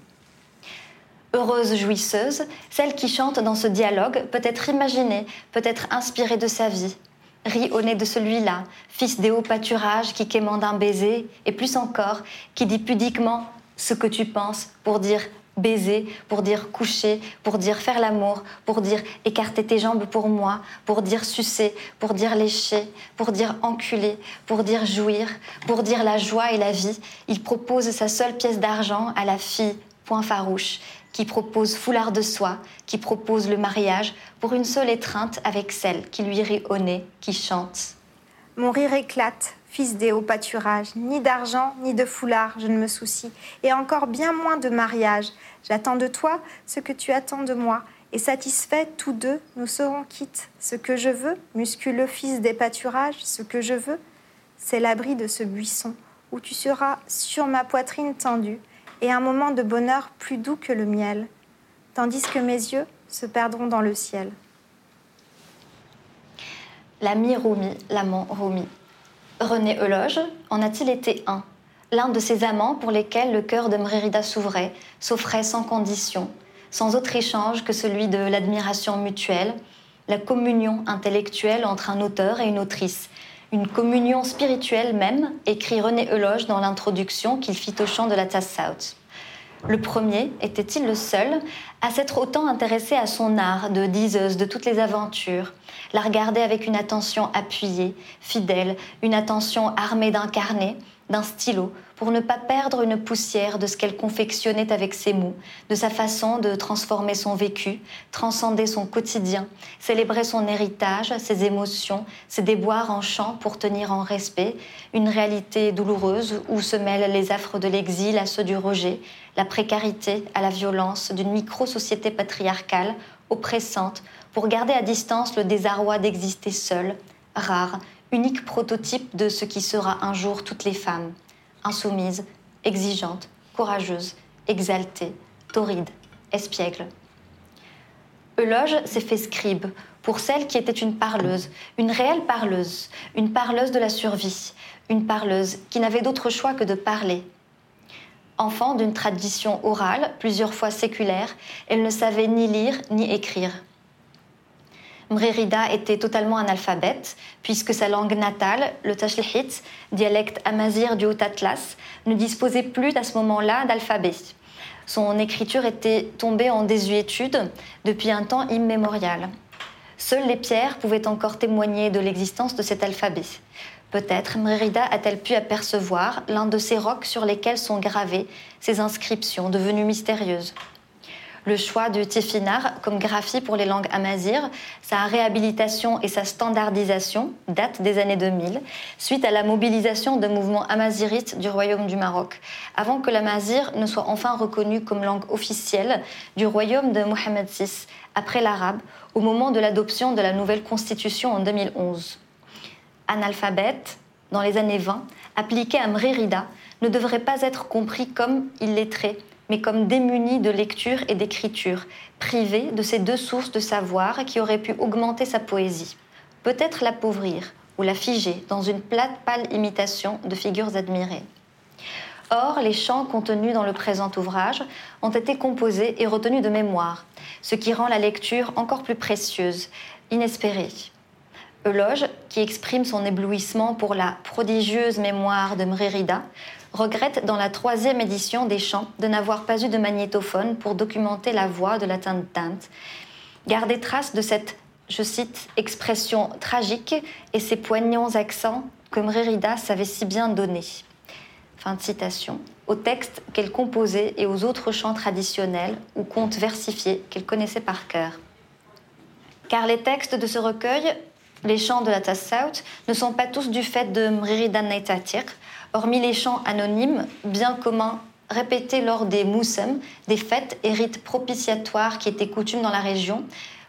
Heureuse jouisseuse, celle qui chante dans ce dialogue peut être imaginée, peut être inspirée de sa vie. Rit au nez de celui-là, fils des hauts pâturages qui quémande un baiser, et plus encore, qui dit pudiquement ce que tu penses pour dire baiser, pour dire coucher, pour dire faire l'amour, pour dire écarter tes jambes pour moi, pour dire sucer, pour dire lécher, pour dire enculer, pour dire jouir, pour dire la joie et la vie. Il propose sa seule pièce d'argent à la fille, point farouche, qui propose foulard de soie, qui propose le mariage pour une seule étreinte avec celle qui lui rit au nez, qui chante. Mon rire éclate, fils des hauts pâturages, ni d'argent, ni de foulard, je ne me soucie, et encore bien moins de mariage. J'attends de toi ce que tu attends de moi, et satisfaits tous deux, nous serons quittes. Ce que je veux, musculeux fils des pâturages, ce que je veux, c'est l'abri de ce buisson, où tu seras sur ma poitrine tendue, et un moment de bonheur plus doux que le miel, tandis que mes yeux se perdront dans le ciel. L'ami Rumi, l'amant Rumi. René Euloge en a-t-il été un? L'un de ces amants pour lesquels le cœur de Mrérida s'ouvrait, s'offrait sans condition, sans autre échange que celui de l'admiration mutuelle, la communion intellectuelle entre un auteur et une autrice, une communion spirituelle même, écrit René Euloge dans l'introduction qu'il fit au chant de la Tassaut. Le premier était-il le seul à s'être autant intéressé à son art de diseuse de toutes les aventures, la regarder avec une attention appuyée, fidèle, une attention armée d'un carnet, d'un stylo, pour ne pas perdre une poussière de ce qu'elle confectionnait avec ses mots, de sa façon de transformer son vécu, transcender son quotidien, célébrer son héritage, ses émotions, ses déboires en chant pour tenir en respect une réalité douloureuse où se mêlent les affres de l'exil à ceux du rejet, la précarité à la violence d'une micro-société patriarcale, oppressante, pour garder à distance le désarroi d'exister seule, rare, unique prototype de ce qui sera un jour toutes les femmes insoumise, exigeante, courageuse, exaltée, torride, espiègle. Euloge s'est fait scribe pour celle qui était une parleuse, une réelle parleuse, une parleuse de la survie, une parleuse qui n'avait d'autre choix que de parler. Enfant d'une tradition orale, plusieurs fois séculaire, elle ne savait ni lire ni écrire. Mrérida était totalement analphabète, puisque sa langue natale, le Tashlihit, dialecte amazir du Haut-Atlas, ne disposait plus à ce moment-là d'alphabet. Son écriture était tombée en désuétude depuis un temps immémorial. Seules les pierres pouvaient encore témoigner de l'existence de cet alphabet. Peut-être Mrérida a-t-elle pu apercevoir l'un de ces rocs sur lesquels sont gravées ces inscriptions devenues mystérieuses le choix du Tifinar comme graphie pour les langues amazighes, sa réhabilitation et sa standardisation datent des années 2000, suite à la mobilisation de mouvements amazirites du Royaume du Maroc, avant que l'amazir ne soit enfin reconnu comme langue officielle du Royaume de Mohamed VI, après l'arabe, au moment de l'adoption de la nouvelle constitution en 2011. Analphabète, dans les années 20, appliqué à Mrérida, ne devrait pas être compris comme illettré, mais comme démuni de lecture et d'écriture, privé de ces deux sources de savoir qui auraient pu augmenter sa poésie, peut-être l'appauvrir ou la figer dans une plate pâle imitation de figures admirées. Or, les chants contenus dans le présent ouvrage ont été composés et retenus de mémoire, ce qui rend la lecture encore plus précieuse, inespérée. Euloge, qui exprime son éblouissement pour la prodigieuse mémoire de Mrérida, regrette dans la troisième édition des chants de n'avoir pas eu de magnétophone pour documenter la voix de la teinte Garder trace de cette, je cite, expression tragique et ces poignants accents que Mrérida savait si bien donner. Fin de citation. Au texte qu'elle composait et aux autres chants traditionnels ou contes versifiés qu'elle connaissait par cœur. Car les textes de ce recueil, les chants de la Tassaut, ne sont pas tous du fait de Mrérida Naitatir, hormis les chants anonymes, bien communs répétés lors des moussem, des fêtes et rites propitiatoires qui étaient coutumes dans la région,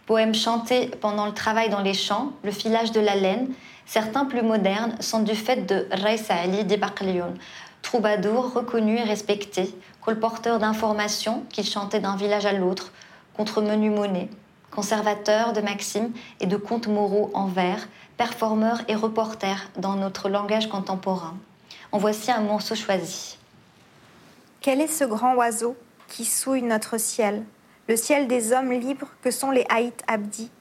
poèmes chantés pendant le travail dans les champs, le filage de la laine, certains plus modernes sont du fait de Raisa Ali Dibaklion, troubadour reconnu et respecté, colporteur d'informations qu'il chantait d'un village à l'autre, contre menu monnaie, conservateur de maximes et de contes moraux en vers, performeur et reporter dans notre langage contemporain. En voici un morceau choisi. Quel est ce grand oiseau qui souille notre ciel, le ciel des hommes libres que sont les Haït Abdi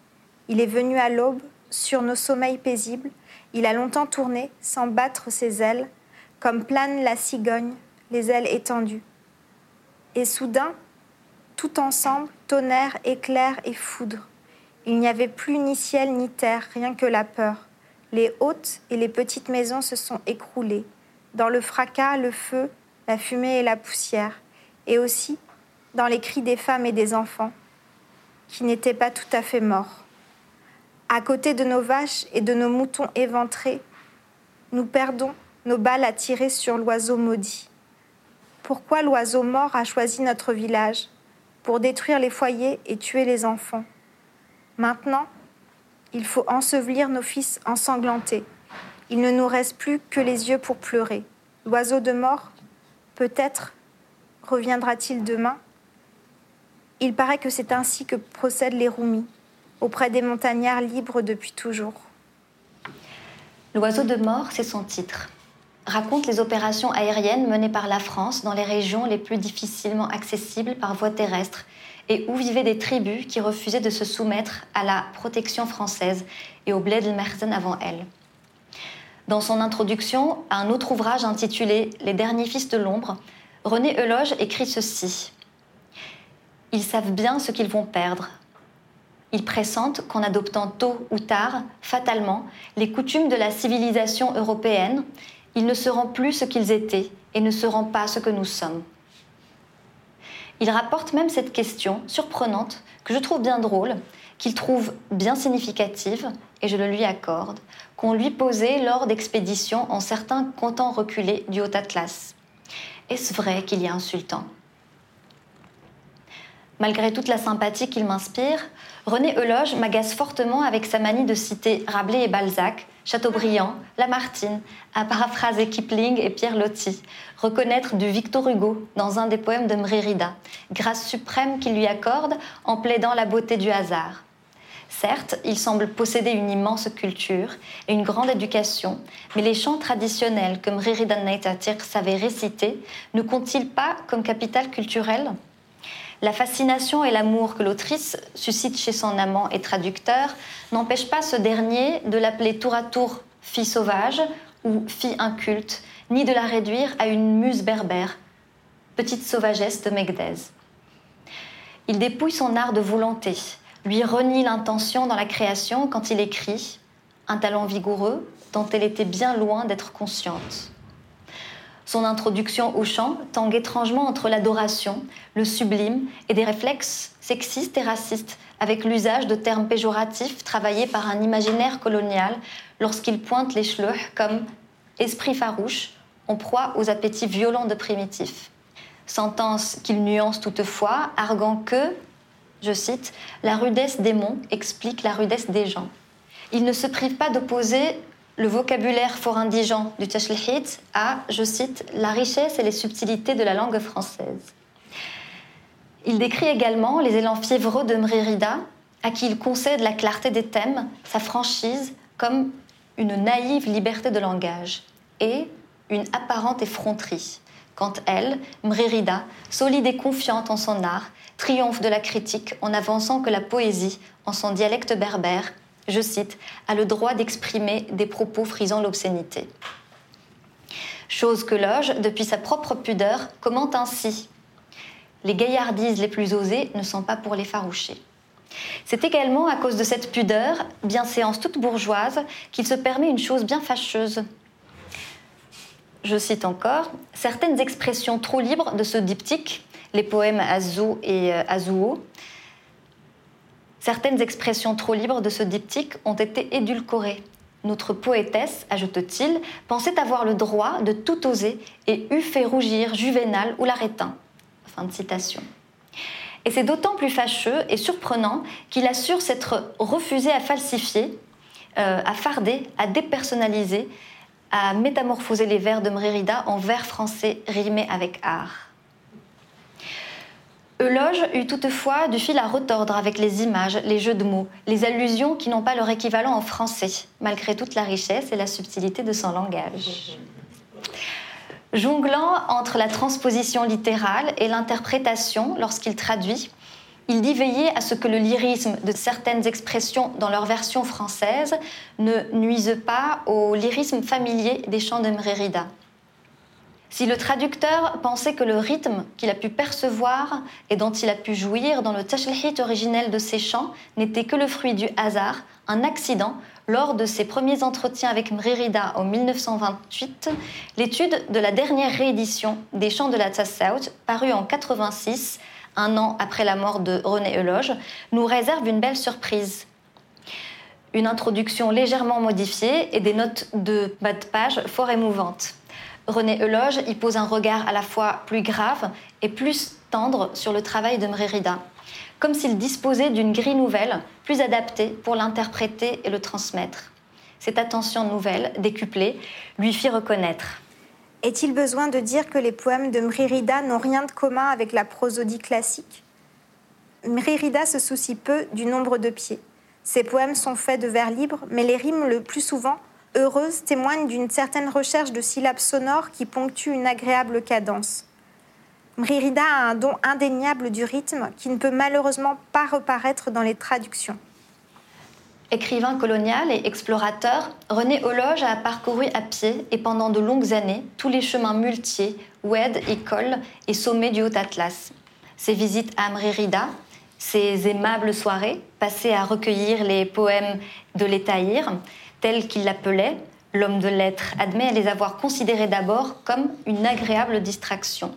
Il est venu à l'aube, sur nos sommeils paisibles, il a longtemps tourné, sans battre ses ailes, comme plane la cigogne, les ailes étendues. Et soudain, tout ensemble, tonnerre, éclair et foudre. Il n'y avait plus ni ciel ni terre, rien que la peur. Les hautes et les petites maisons se sont écroulées. Dans le fracas, le feu, la fumée et la poussière. Et aussi dans les cris des femmes et des enfants, qui n'étaient pas tout à fait morts. À côté de nos vaches et de nos moutons éventrés, nous perdons nos balles à tirer sur l'oiseau maudit. Pourquoi l'oiseau mort a choisi notre village Pour détruire les foyers et tuer les enfants? Maintenant, il faut ensevelir nos fils ensanglantés. Il ne nous reste plus que les yeux pour pleurer. L'oiseau de mort, peut-être, reviendra-t-il demain? Il paraît que c'est ainsi que procèdent les Roumis, auprès des montagnards libres depuis toujours. L'oiseau de mort, c'est son titre raconte les opérations aériennes menées par la France dans les régions les plus difficilement accessibles par voie terrestre et où vivaient des tribus qui refusaient de se soumettre à la protection française et au bled Merzen avant elle. Dans son introduction à un autre ouvrage intitulé Les derniers fils de l'ombre, René Euloge écrit ceci. Ils savent bien ce qu'ils vont perdre. Ils pressentent qu'en adoptant tôt ou tard, fatalement, les coutumes de la civilisation européenne, ils ne seront plus ce qu'ils étaient et ne seront pas ce que nous sommes. Il rapporte même cette question surprenante que je trouve bien drôle, qu'il trouve bien significative, et je le lui accorde, qu'on lui posait lors d'expéditions en certains cantons reculés du Haut Atlas. Est-ce vrai qu'il y a insultant? Malgré toute la sympathie qu'il m'inspire, René Euloge m'agace fortement avec sa manie de citer Rabelais et Balzac, Chateaubriand, Lamartine, à paraphraser Kipling et Pierre Loti, reconnaître du Victor Hugo dans un des poèmes de Mrérida, grâce suprême qu'il lui accorde en plaidant la beauté du hasard. Certes, il semble posséder une immense culture et une grande éducation, mais les chants traditionnels que Mrérida Naitatir savait réciter ne comptent-ils pas comme capital culturel la fascination et l'amour que l'autrice suscite chez son amant et traducteur n'empêchent pas ce dernier de l'appeler tour à tour fille sauvage ou fille inculte, ni de la réduire à une muse berbère, petite sauvagesse de Megdez. Il dépouille son art de volonté, lui renie l'intention dans la création quand il écrit, un talent vigoureux dont elle était bien loin d'être consciente. Son introduction au chant tangue étrangement entre l'adoration, le sublime et des réflexes sexistes et racistes, avec l'usage de termes péjoratifs travaillés par un imaginaire colonial lorsqu'il pointe les schluch comme esprit farouche, en proie aux appétits violents de primitifs. Sentence qu'il nuance toutefois, arguant que, je cite, la rudesse des monts explique la rudesse des gens. Il ne se prive pas d'opposer le vocabulaire fort indigent du Tashlihit a, je cite, la richesse et les subtilités de la langue française. Il décrit également les élans fiévreux de Mrérida, à qui il concède la clarté des thèmes, sa franchise, comme une naïve liberté de langage, et une apparente effronterie, quand elle, Mrérida, solide et confiante en son art, triomphe de la critique en avançant que la poésie, en son dialecte berbère, je cite, a le droit d'exprimer des propos frisant l'obscénité. Chose que Loge, depuis sa propre pudeur, commente ainsi. Les gaillardises les plus osées ne sont pas pour les faroucher. C'est également à cause de cette pudeur, bien séance toute bourgeoise, qu'il se permet une chose bien fâcheuse. Je cite encore, certaines expressions trop libres de ce diptyque, les poèmes Azou et euh, Azouo, certaines expressions trop libres de ce diptyque ont été édulcorées. Notre poétesse, ajoute-t-il, pensait avoir le droit de tout oser et eût fait rougir Juvénal ou l'Arétin. Fin de citation. Et c'est d'autant plus fâcheux et surprenant qu'il assure s'être refusé à falsifier, euh, à farder, à dépersonnaliser, à métamorphoser les vers de Mrérida en vers français rimés avec art. Euloge eut toutefois du fil à retordre avec les images, les jeux de mots, les allusions qui n'ont pas leur équivalent en français, malgré toute la richesse et la subtilité de son langage. Jonglant entre la transposition littérale et l'interprétation lorsqu'il traduit, il dit veiller à ce que le lyrisme de certaines expressions dans leur version française ne nuise pas au lyrisme familier des chants de Mrérida. Si le traducteur pensait que le rythme qu'il a pu percevoir et dont il a pu jouir dans le tashlhit originel de ses chants n'était que le fruit du hasard, un accident, lors de ses premiers entretiens avec Mrérida en 1928, l'étude de la dernière réédition des chants de la Tassaout, parue en 86, un an après la mort de René Euloge, nous réserve une belle surprise. Une introduction légèrement modifiée et des notes de bas de page fort émouvantes. René Euloge y pose un regard à la fois plus grave et plus tendre sur le travail de Mrérida, comme s'il disposait d'une grille nouvelle plus adaptée pour l'interpréter et le transmettre. Cette attention nouvelle, décuplée, lui fit reconnaître. Est-il besoin de dire que les poèmes de Mrérida n'ont rien de commun avec la prosodie classique? Mrérida se soucie peu du nombre de pieds. Ses poèmes sont faits de vers libres, mais les rimes le plus souvent heureuse témoigne d'une certaine recherche de syllabes sonores qui ponctuent une agréable cadence. Mrírida a un don indéniable du rythme qui ne peut malheureusement pas reparaître dans les traductions. Écrivain colonial et explorateur, René Hologe a parcouru à pied et pendant de longues années tous les chemins muletiers, oued et cols et sommets du Haut-Atlas. Ses visites à Mrírida, ses aimables soirées passées à recueillir les poèmes de l'Étaïr, tel qu'il l'appelait, l'homme de lettres admet les avoir considérés d'abord comme une agréable distraction.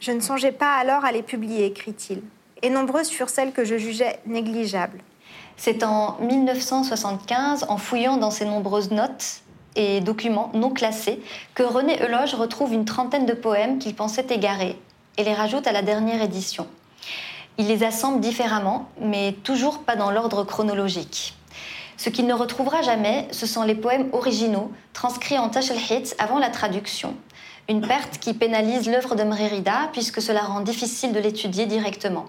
Je ne songeais pas alors à les publier, écrit-il, et nombreuses furent celles que je jugeais négligeables. C'est en 1975, en fouillant dans ses nombreuses notes et documents non classés, que René Euloge retrouve une trentaine de poèmes qu'il pensait égarés et les rajoute à la dernière édition. Il les assemble différemment, mais toujours pas dans l'ordre chronologique. Ce qu'il ne retrouvera jamais, ce sont les poèmes originaux, transcrits en Tashelhit avant la traduction. Une perte qui pénalise l'œuvre de Mrérida, puisque cela rend difficile de l'étudier directement.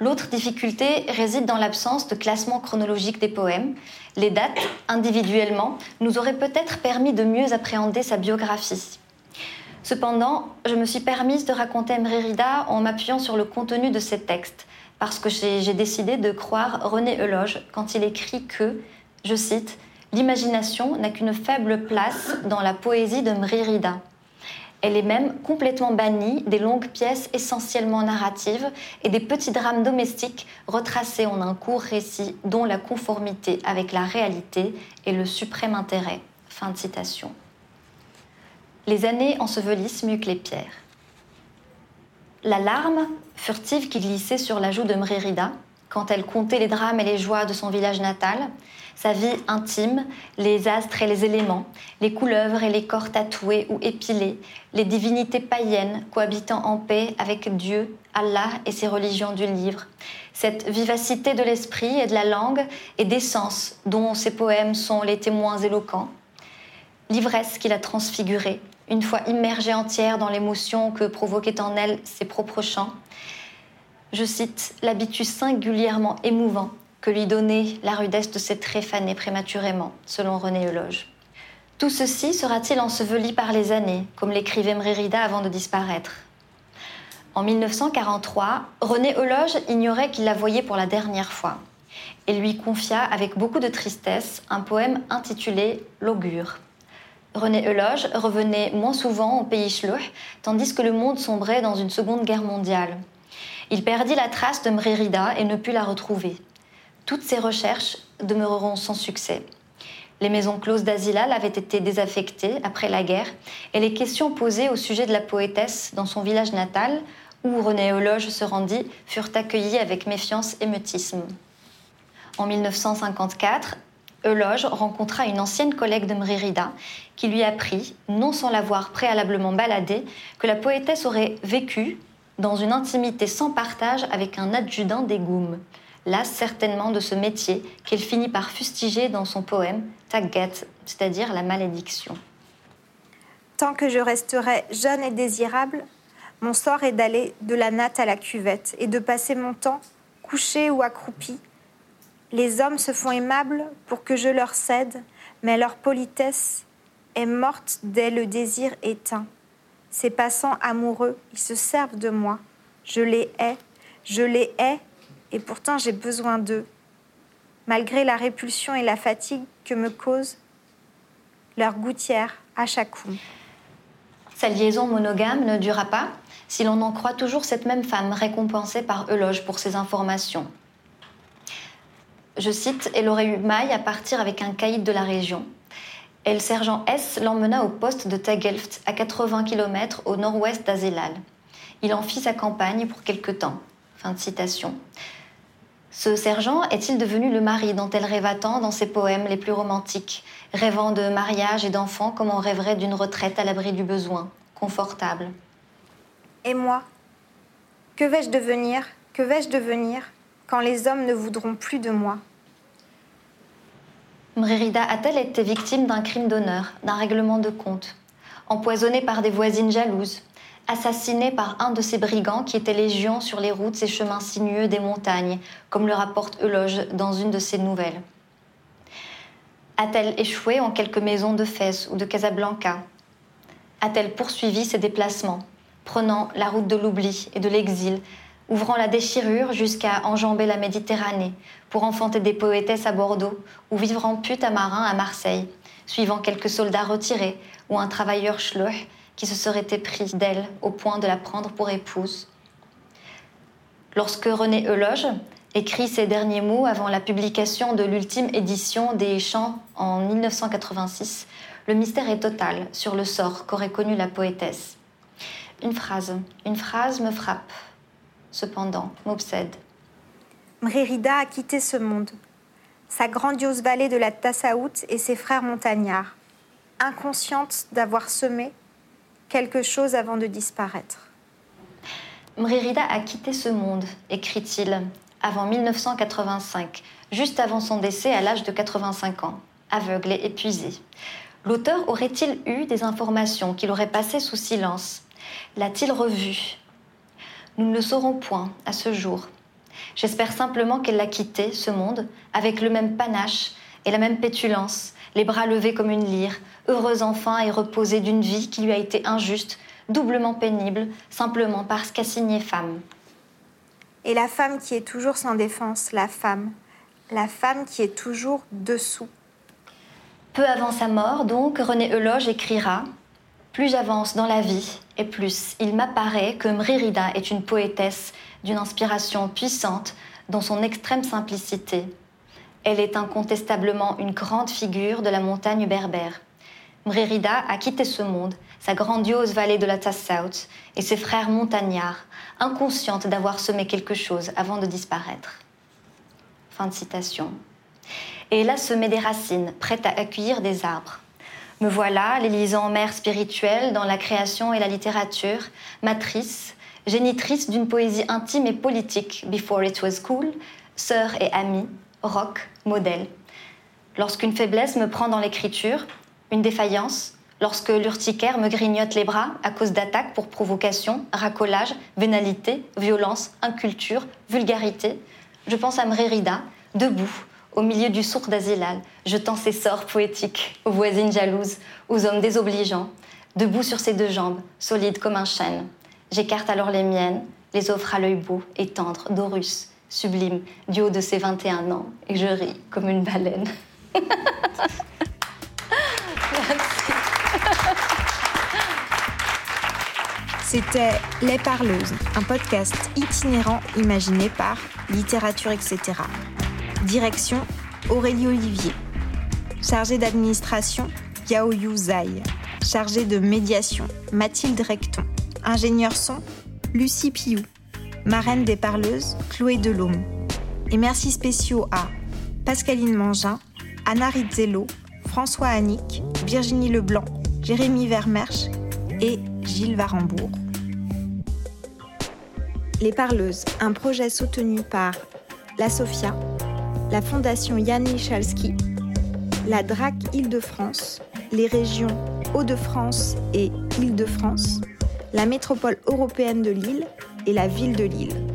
L'autre difficulté réside dans l'absence de classement chronologique des poèmes. Les dates, individuellement, nous auraient peut-être permis de mieux appréhender sa biographie. Cependant, je me suis permise de raconter Mrérida en m'appuyant sur le contenu de ses textes, parce que j'ai décidé de croire René Euloge quand il écrit que, je cite, L'imagination n'a qu'une faible place dans la poésie de Mrírida. Elle est même complètement bannie des longues pièces essentiellement narratives et des petits drames domestiques retracés en un court récit dont la conformité avec la réalité est le suprême intérêt. Fin de citation. Les années ensevelissent mieux que les pierres. La larme furtive qui glissait sur la joue de Mrérida, quand elle comptait les drames et les joies de son village natal, sa vie intime, les astres et les éléments, les couleuvres et les corps tatoués ou épilés, les divinités païennes cohabitant en paix avec Dieu, Allah et ses religions du livre, cette vivacité de l'esprit et de la langue et des sens dont ses poèmes sont les témoins éloquents, l'ivresse qui l'a transfigurée, une fois immergée entière dans l'émotion que provoquaient en elle ses propres chants. Je cite l'habitus singulièrement émouvant que lui donnait la rudesse de ses traits fanés prématurément, selon René Euloge. Tout ceci sera-t-il enseveli par les années, comme l'écrivait Mrérida avant de disparaître? En 1943, René Euloge ignorait qu'il la voyait pour la dernière fois et lui confia avec beaucoup de tristesse un poème intitulé L'augure. René Euloge revenait moins souvent au pays Schluch, tandis que le monde sombrait dans une seconde guerre mondiale. Il perdit la trace de Mrérida et ne put la retrouver. Toutes ses recherches demeureront sans succès. Les maisons closes d'Azilal avaient été désaffectées après la guerre et les questions posées au sujet de la poétesse dans son village natal, où René Euloge se rendit, furent accueillies avec méfiance et mutisme. En 1954, Euloge rencontra une ancienne collègue de Mrérida qui lui apprit, non sans l'avoir préalablement baladée, que la poétesse aurait vécu dans une intimité sans partage avec un adjudant des Goum, las certainement de ce métier qu'elle finit par fustiger dans son poème Tagget, c'est-à-dire la malédiction. Tant que je resterai jeune et désirable, mon sort est d'aller de la natte à la cuvette et de passer mon temps couché ou accroupi. Les hommes se font aimables pour que je leur cède, mais leur politesse est morte dès le désir éteint. Ces passants amoureux, ils se servent de moi. Je les hais, je les hais, et pourtant j'ai besoin d'eux. Malgré la répulsion et la fatigue que me cause leur gouttière à chaque coup. Sa liaison monogame ne dura pas, si l'on en croit toujours cette même femme récompensée par Euloge pour ses informations. Je cite, elle aurait eu maille à partir avec un caïd de la région. Et le sergent S l'emmena au poste de Tagelft, à 80 km au nord-ouest d'Azélal. Il en fit sa campagne pour quelque temps. Fin de citation. Ce sergent est-il devenu le mari dont elle rêva tant dans ses poèmes les plus romantiques, rêvant de mariage et d'enfants comme on rêverait d'une retraite à l'abri du besoin, confortable? Et moi Que vais-je devenir Que vais-je devenir quand les hommes ne voudront plus de moi? Mrérida a-t-elle été victime d'un crime d'honneur, d'un règlement de compte. Empoisonnée par des voisines jalouses Assassinée par un de ces brigands qui étaient légion sur les routes et chemins sinueux des montagnes, comme le rapporte Euloge dans une de ses nouvelles. A-t-elle échoué en quelques maisons de Fès ou de Casablanca? A-t-elle poursuivi ses déplacements, prenant la route de l'oubli et de l'exil ouvrant la déchirure jusqu'à enjamber la Méditerranée pour enfanter des poétesses à Bordeaux ou vivre en pute à marin à Marseille, suivant quelques soldats retirés ou un travailleur schluch qui se serait épris d'elle au point de la prendre pour épouse. Lorsque René Euloge écrit ses derniers mots avant la publication de l'ultime édition des Chants en 1986, le mystère est total sur le sort qu'aurait connu la poétesse. Une phrase, une phrase me frappe, cependant, m'obsède. Mrérida a quitté ce monde, sa grandiose vallée de la Tassaout et ses frères montagnards, inconsciente d'avoir semé quelque chose avant de disparaître. Mrérida a quitté ce monde, écrit-il, avant 1985, juste avant son décès à l'âge de 85 ans, aveugle et épuisé. L'auteur aurait-il eu des informations qu'il aurait passées sous silence? L'a-t-il revu? Nous ne le saurons point à ce jour. J'espère simplement qu'elle l'a quitté, ce monde, avec le même panache et la même pétulance, les bras levés comme une lyre, heureuse enfin et reposée d'une vie qui lui a été injuste, doublement pénible, simplement parce qu'assignée femme. Et la femme qui est toujours sans défense, la femme, la femme qui est toujours dessous. Peu avant sa mort, donc, René Euloge écrira plus j'avance dans la vie, et plus il m'apparaît que Mrírida est une poétesse d'une inspiration puissante dans son extrême simplicité. Elle est incontestablement une grande figure de la montagne berbère. Mrírida a quitté ce monde, sa grandiose vallée de la Tassaut et ses frères montagnards, inconscientes d'avoir semé quelque chose avant de disparaître. Fin de citation. Et elle a semé des racines, prêtes à accueillir des arbres. Me voilà, l'élisant mère spirituelle dans la création et la littérature, matrice, génitrice d'une poésie intime et politique, before it was cool, sœur et amie, rock, modèle. Lorsqu'une faiblesse me prend dans l'écriture, une défaillance, lorsque l'urticaire me grignote les bras à cause d'attaques pour provocation, racolage, vénalité, violence, inculture, vulgarité, je pense à Mrérida, debout, au milieu du sourd d'Azilal, jetant ses sorts poétiques aux voisines jalouses, aux hommes désobligeants, debout sur ses deux jambes, solide comme un chêne. J'écarte alors les miennes, les offre à l'œil beau et tendre d'Horus, sublime, du haut de ses 21 ans, et je ris comme une baleine. C'était Les Parleuses, un podcast itinérant imaginé par Littérature, etc. Direction Aurélie Olivier. Chargée d'administration, Yao Yu Zai. Chargée de médiation, Mathilde Recton. Ingénieur son, Lucie Piou. Marraine des parleuses, Chloé Delhomme. Et merci spéciaux à Pascaline Mangin, Anna Rizzello, François Annick, Virginie Leblanc, Jérémy Vermersch et Gilles Varembourg. Les Parleuses, un projet soutenu par la SOFIA, la Fondation Yann Michalski, la DRAC Île-de-France, les régions Hauts-de-France et Île-de-France, la métropole européenne de Lille et la ville de Lille.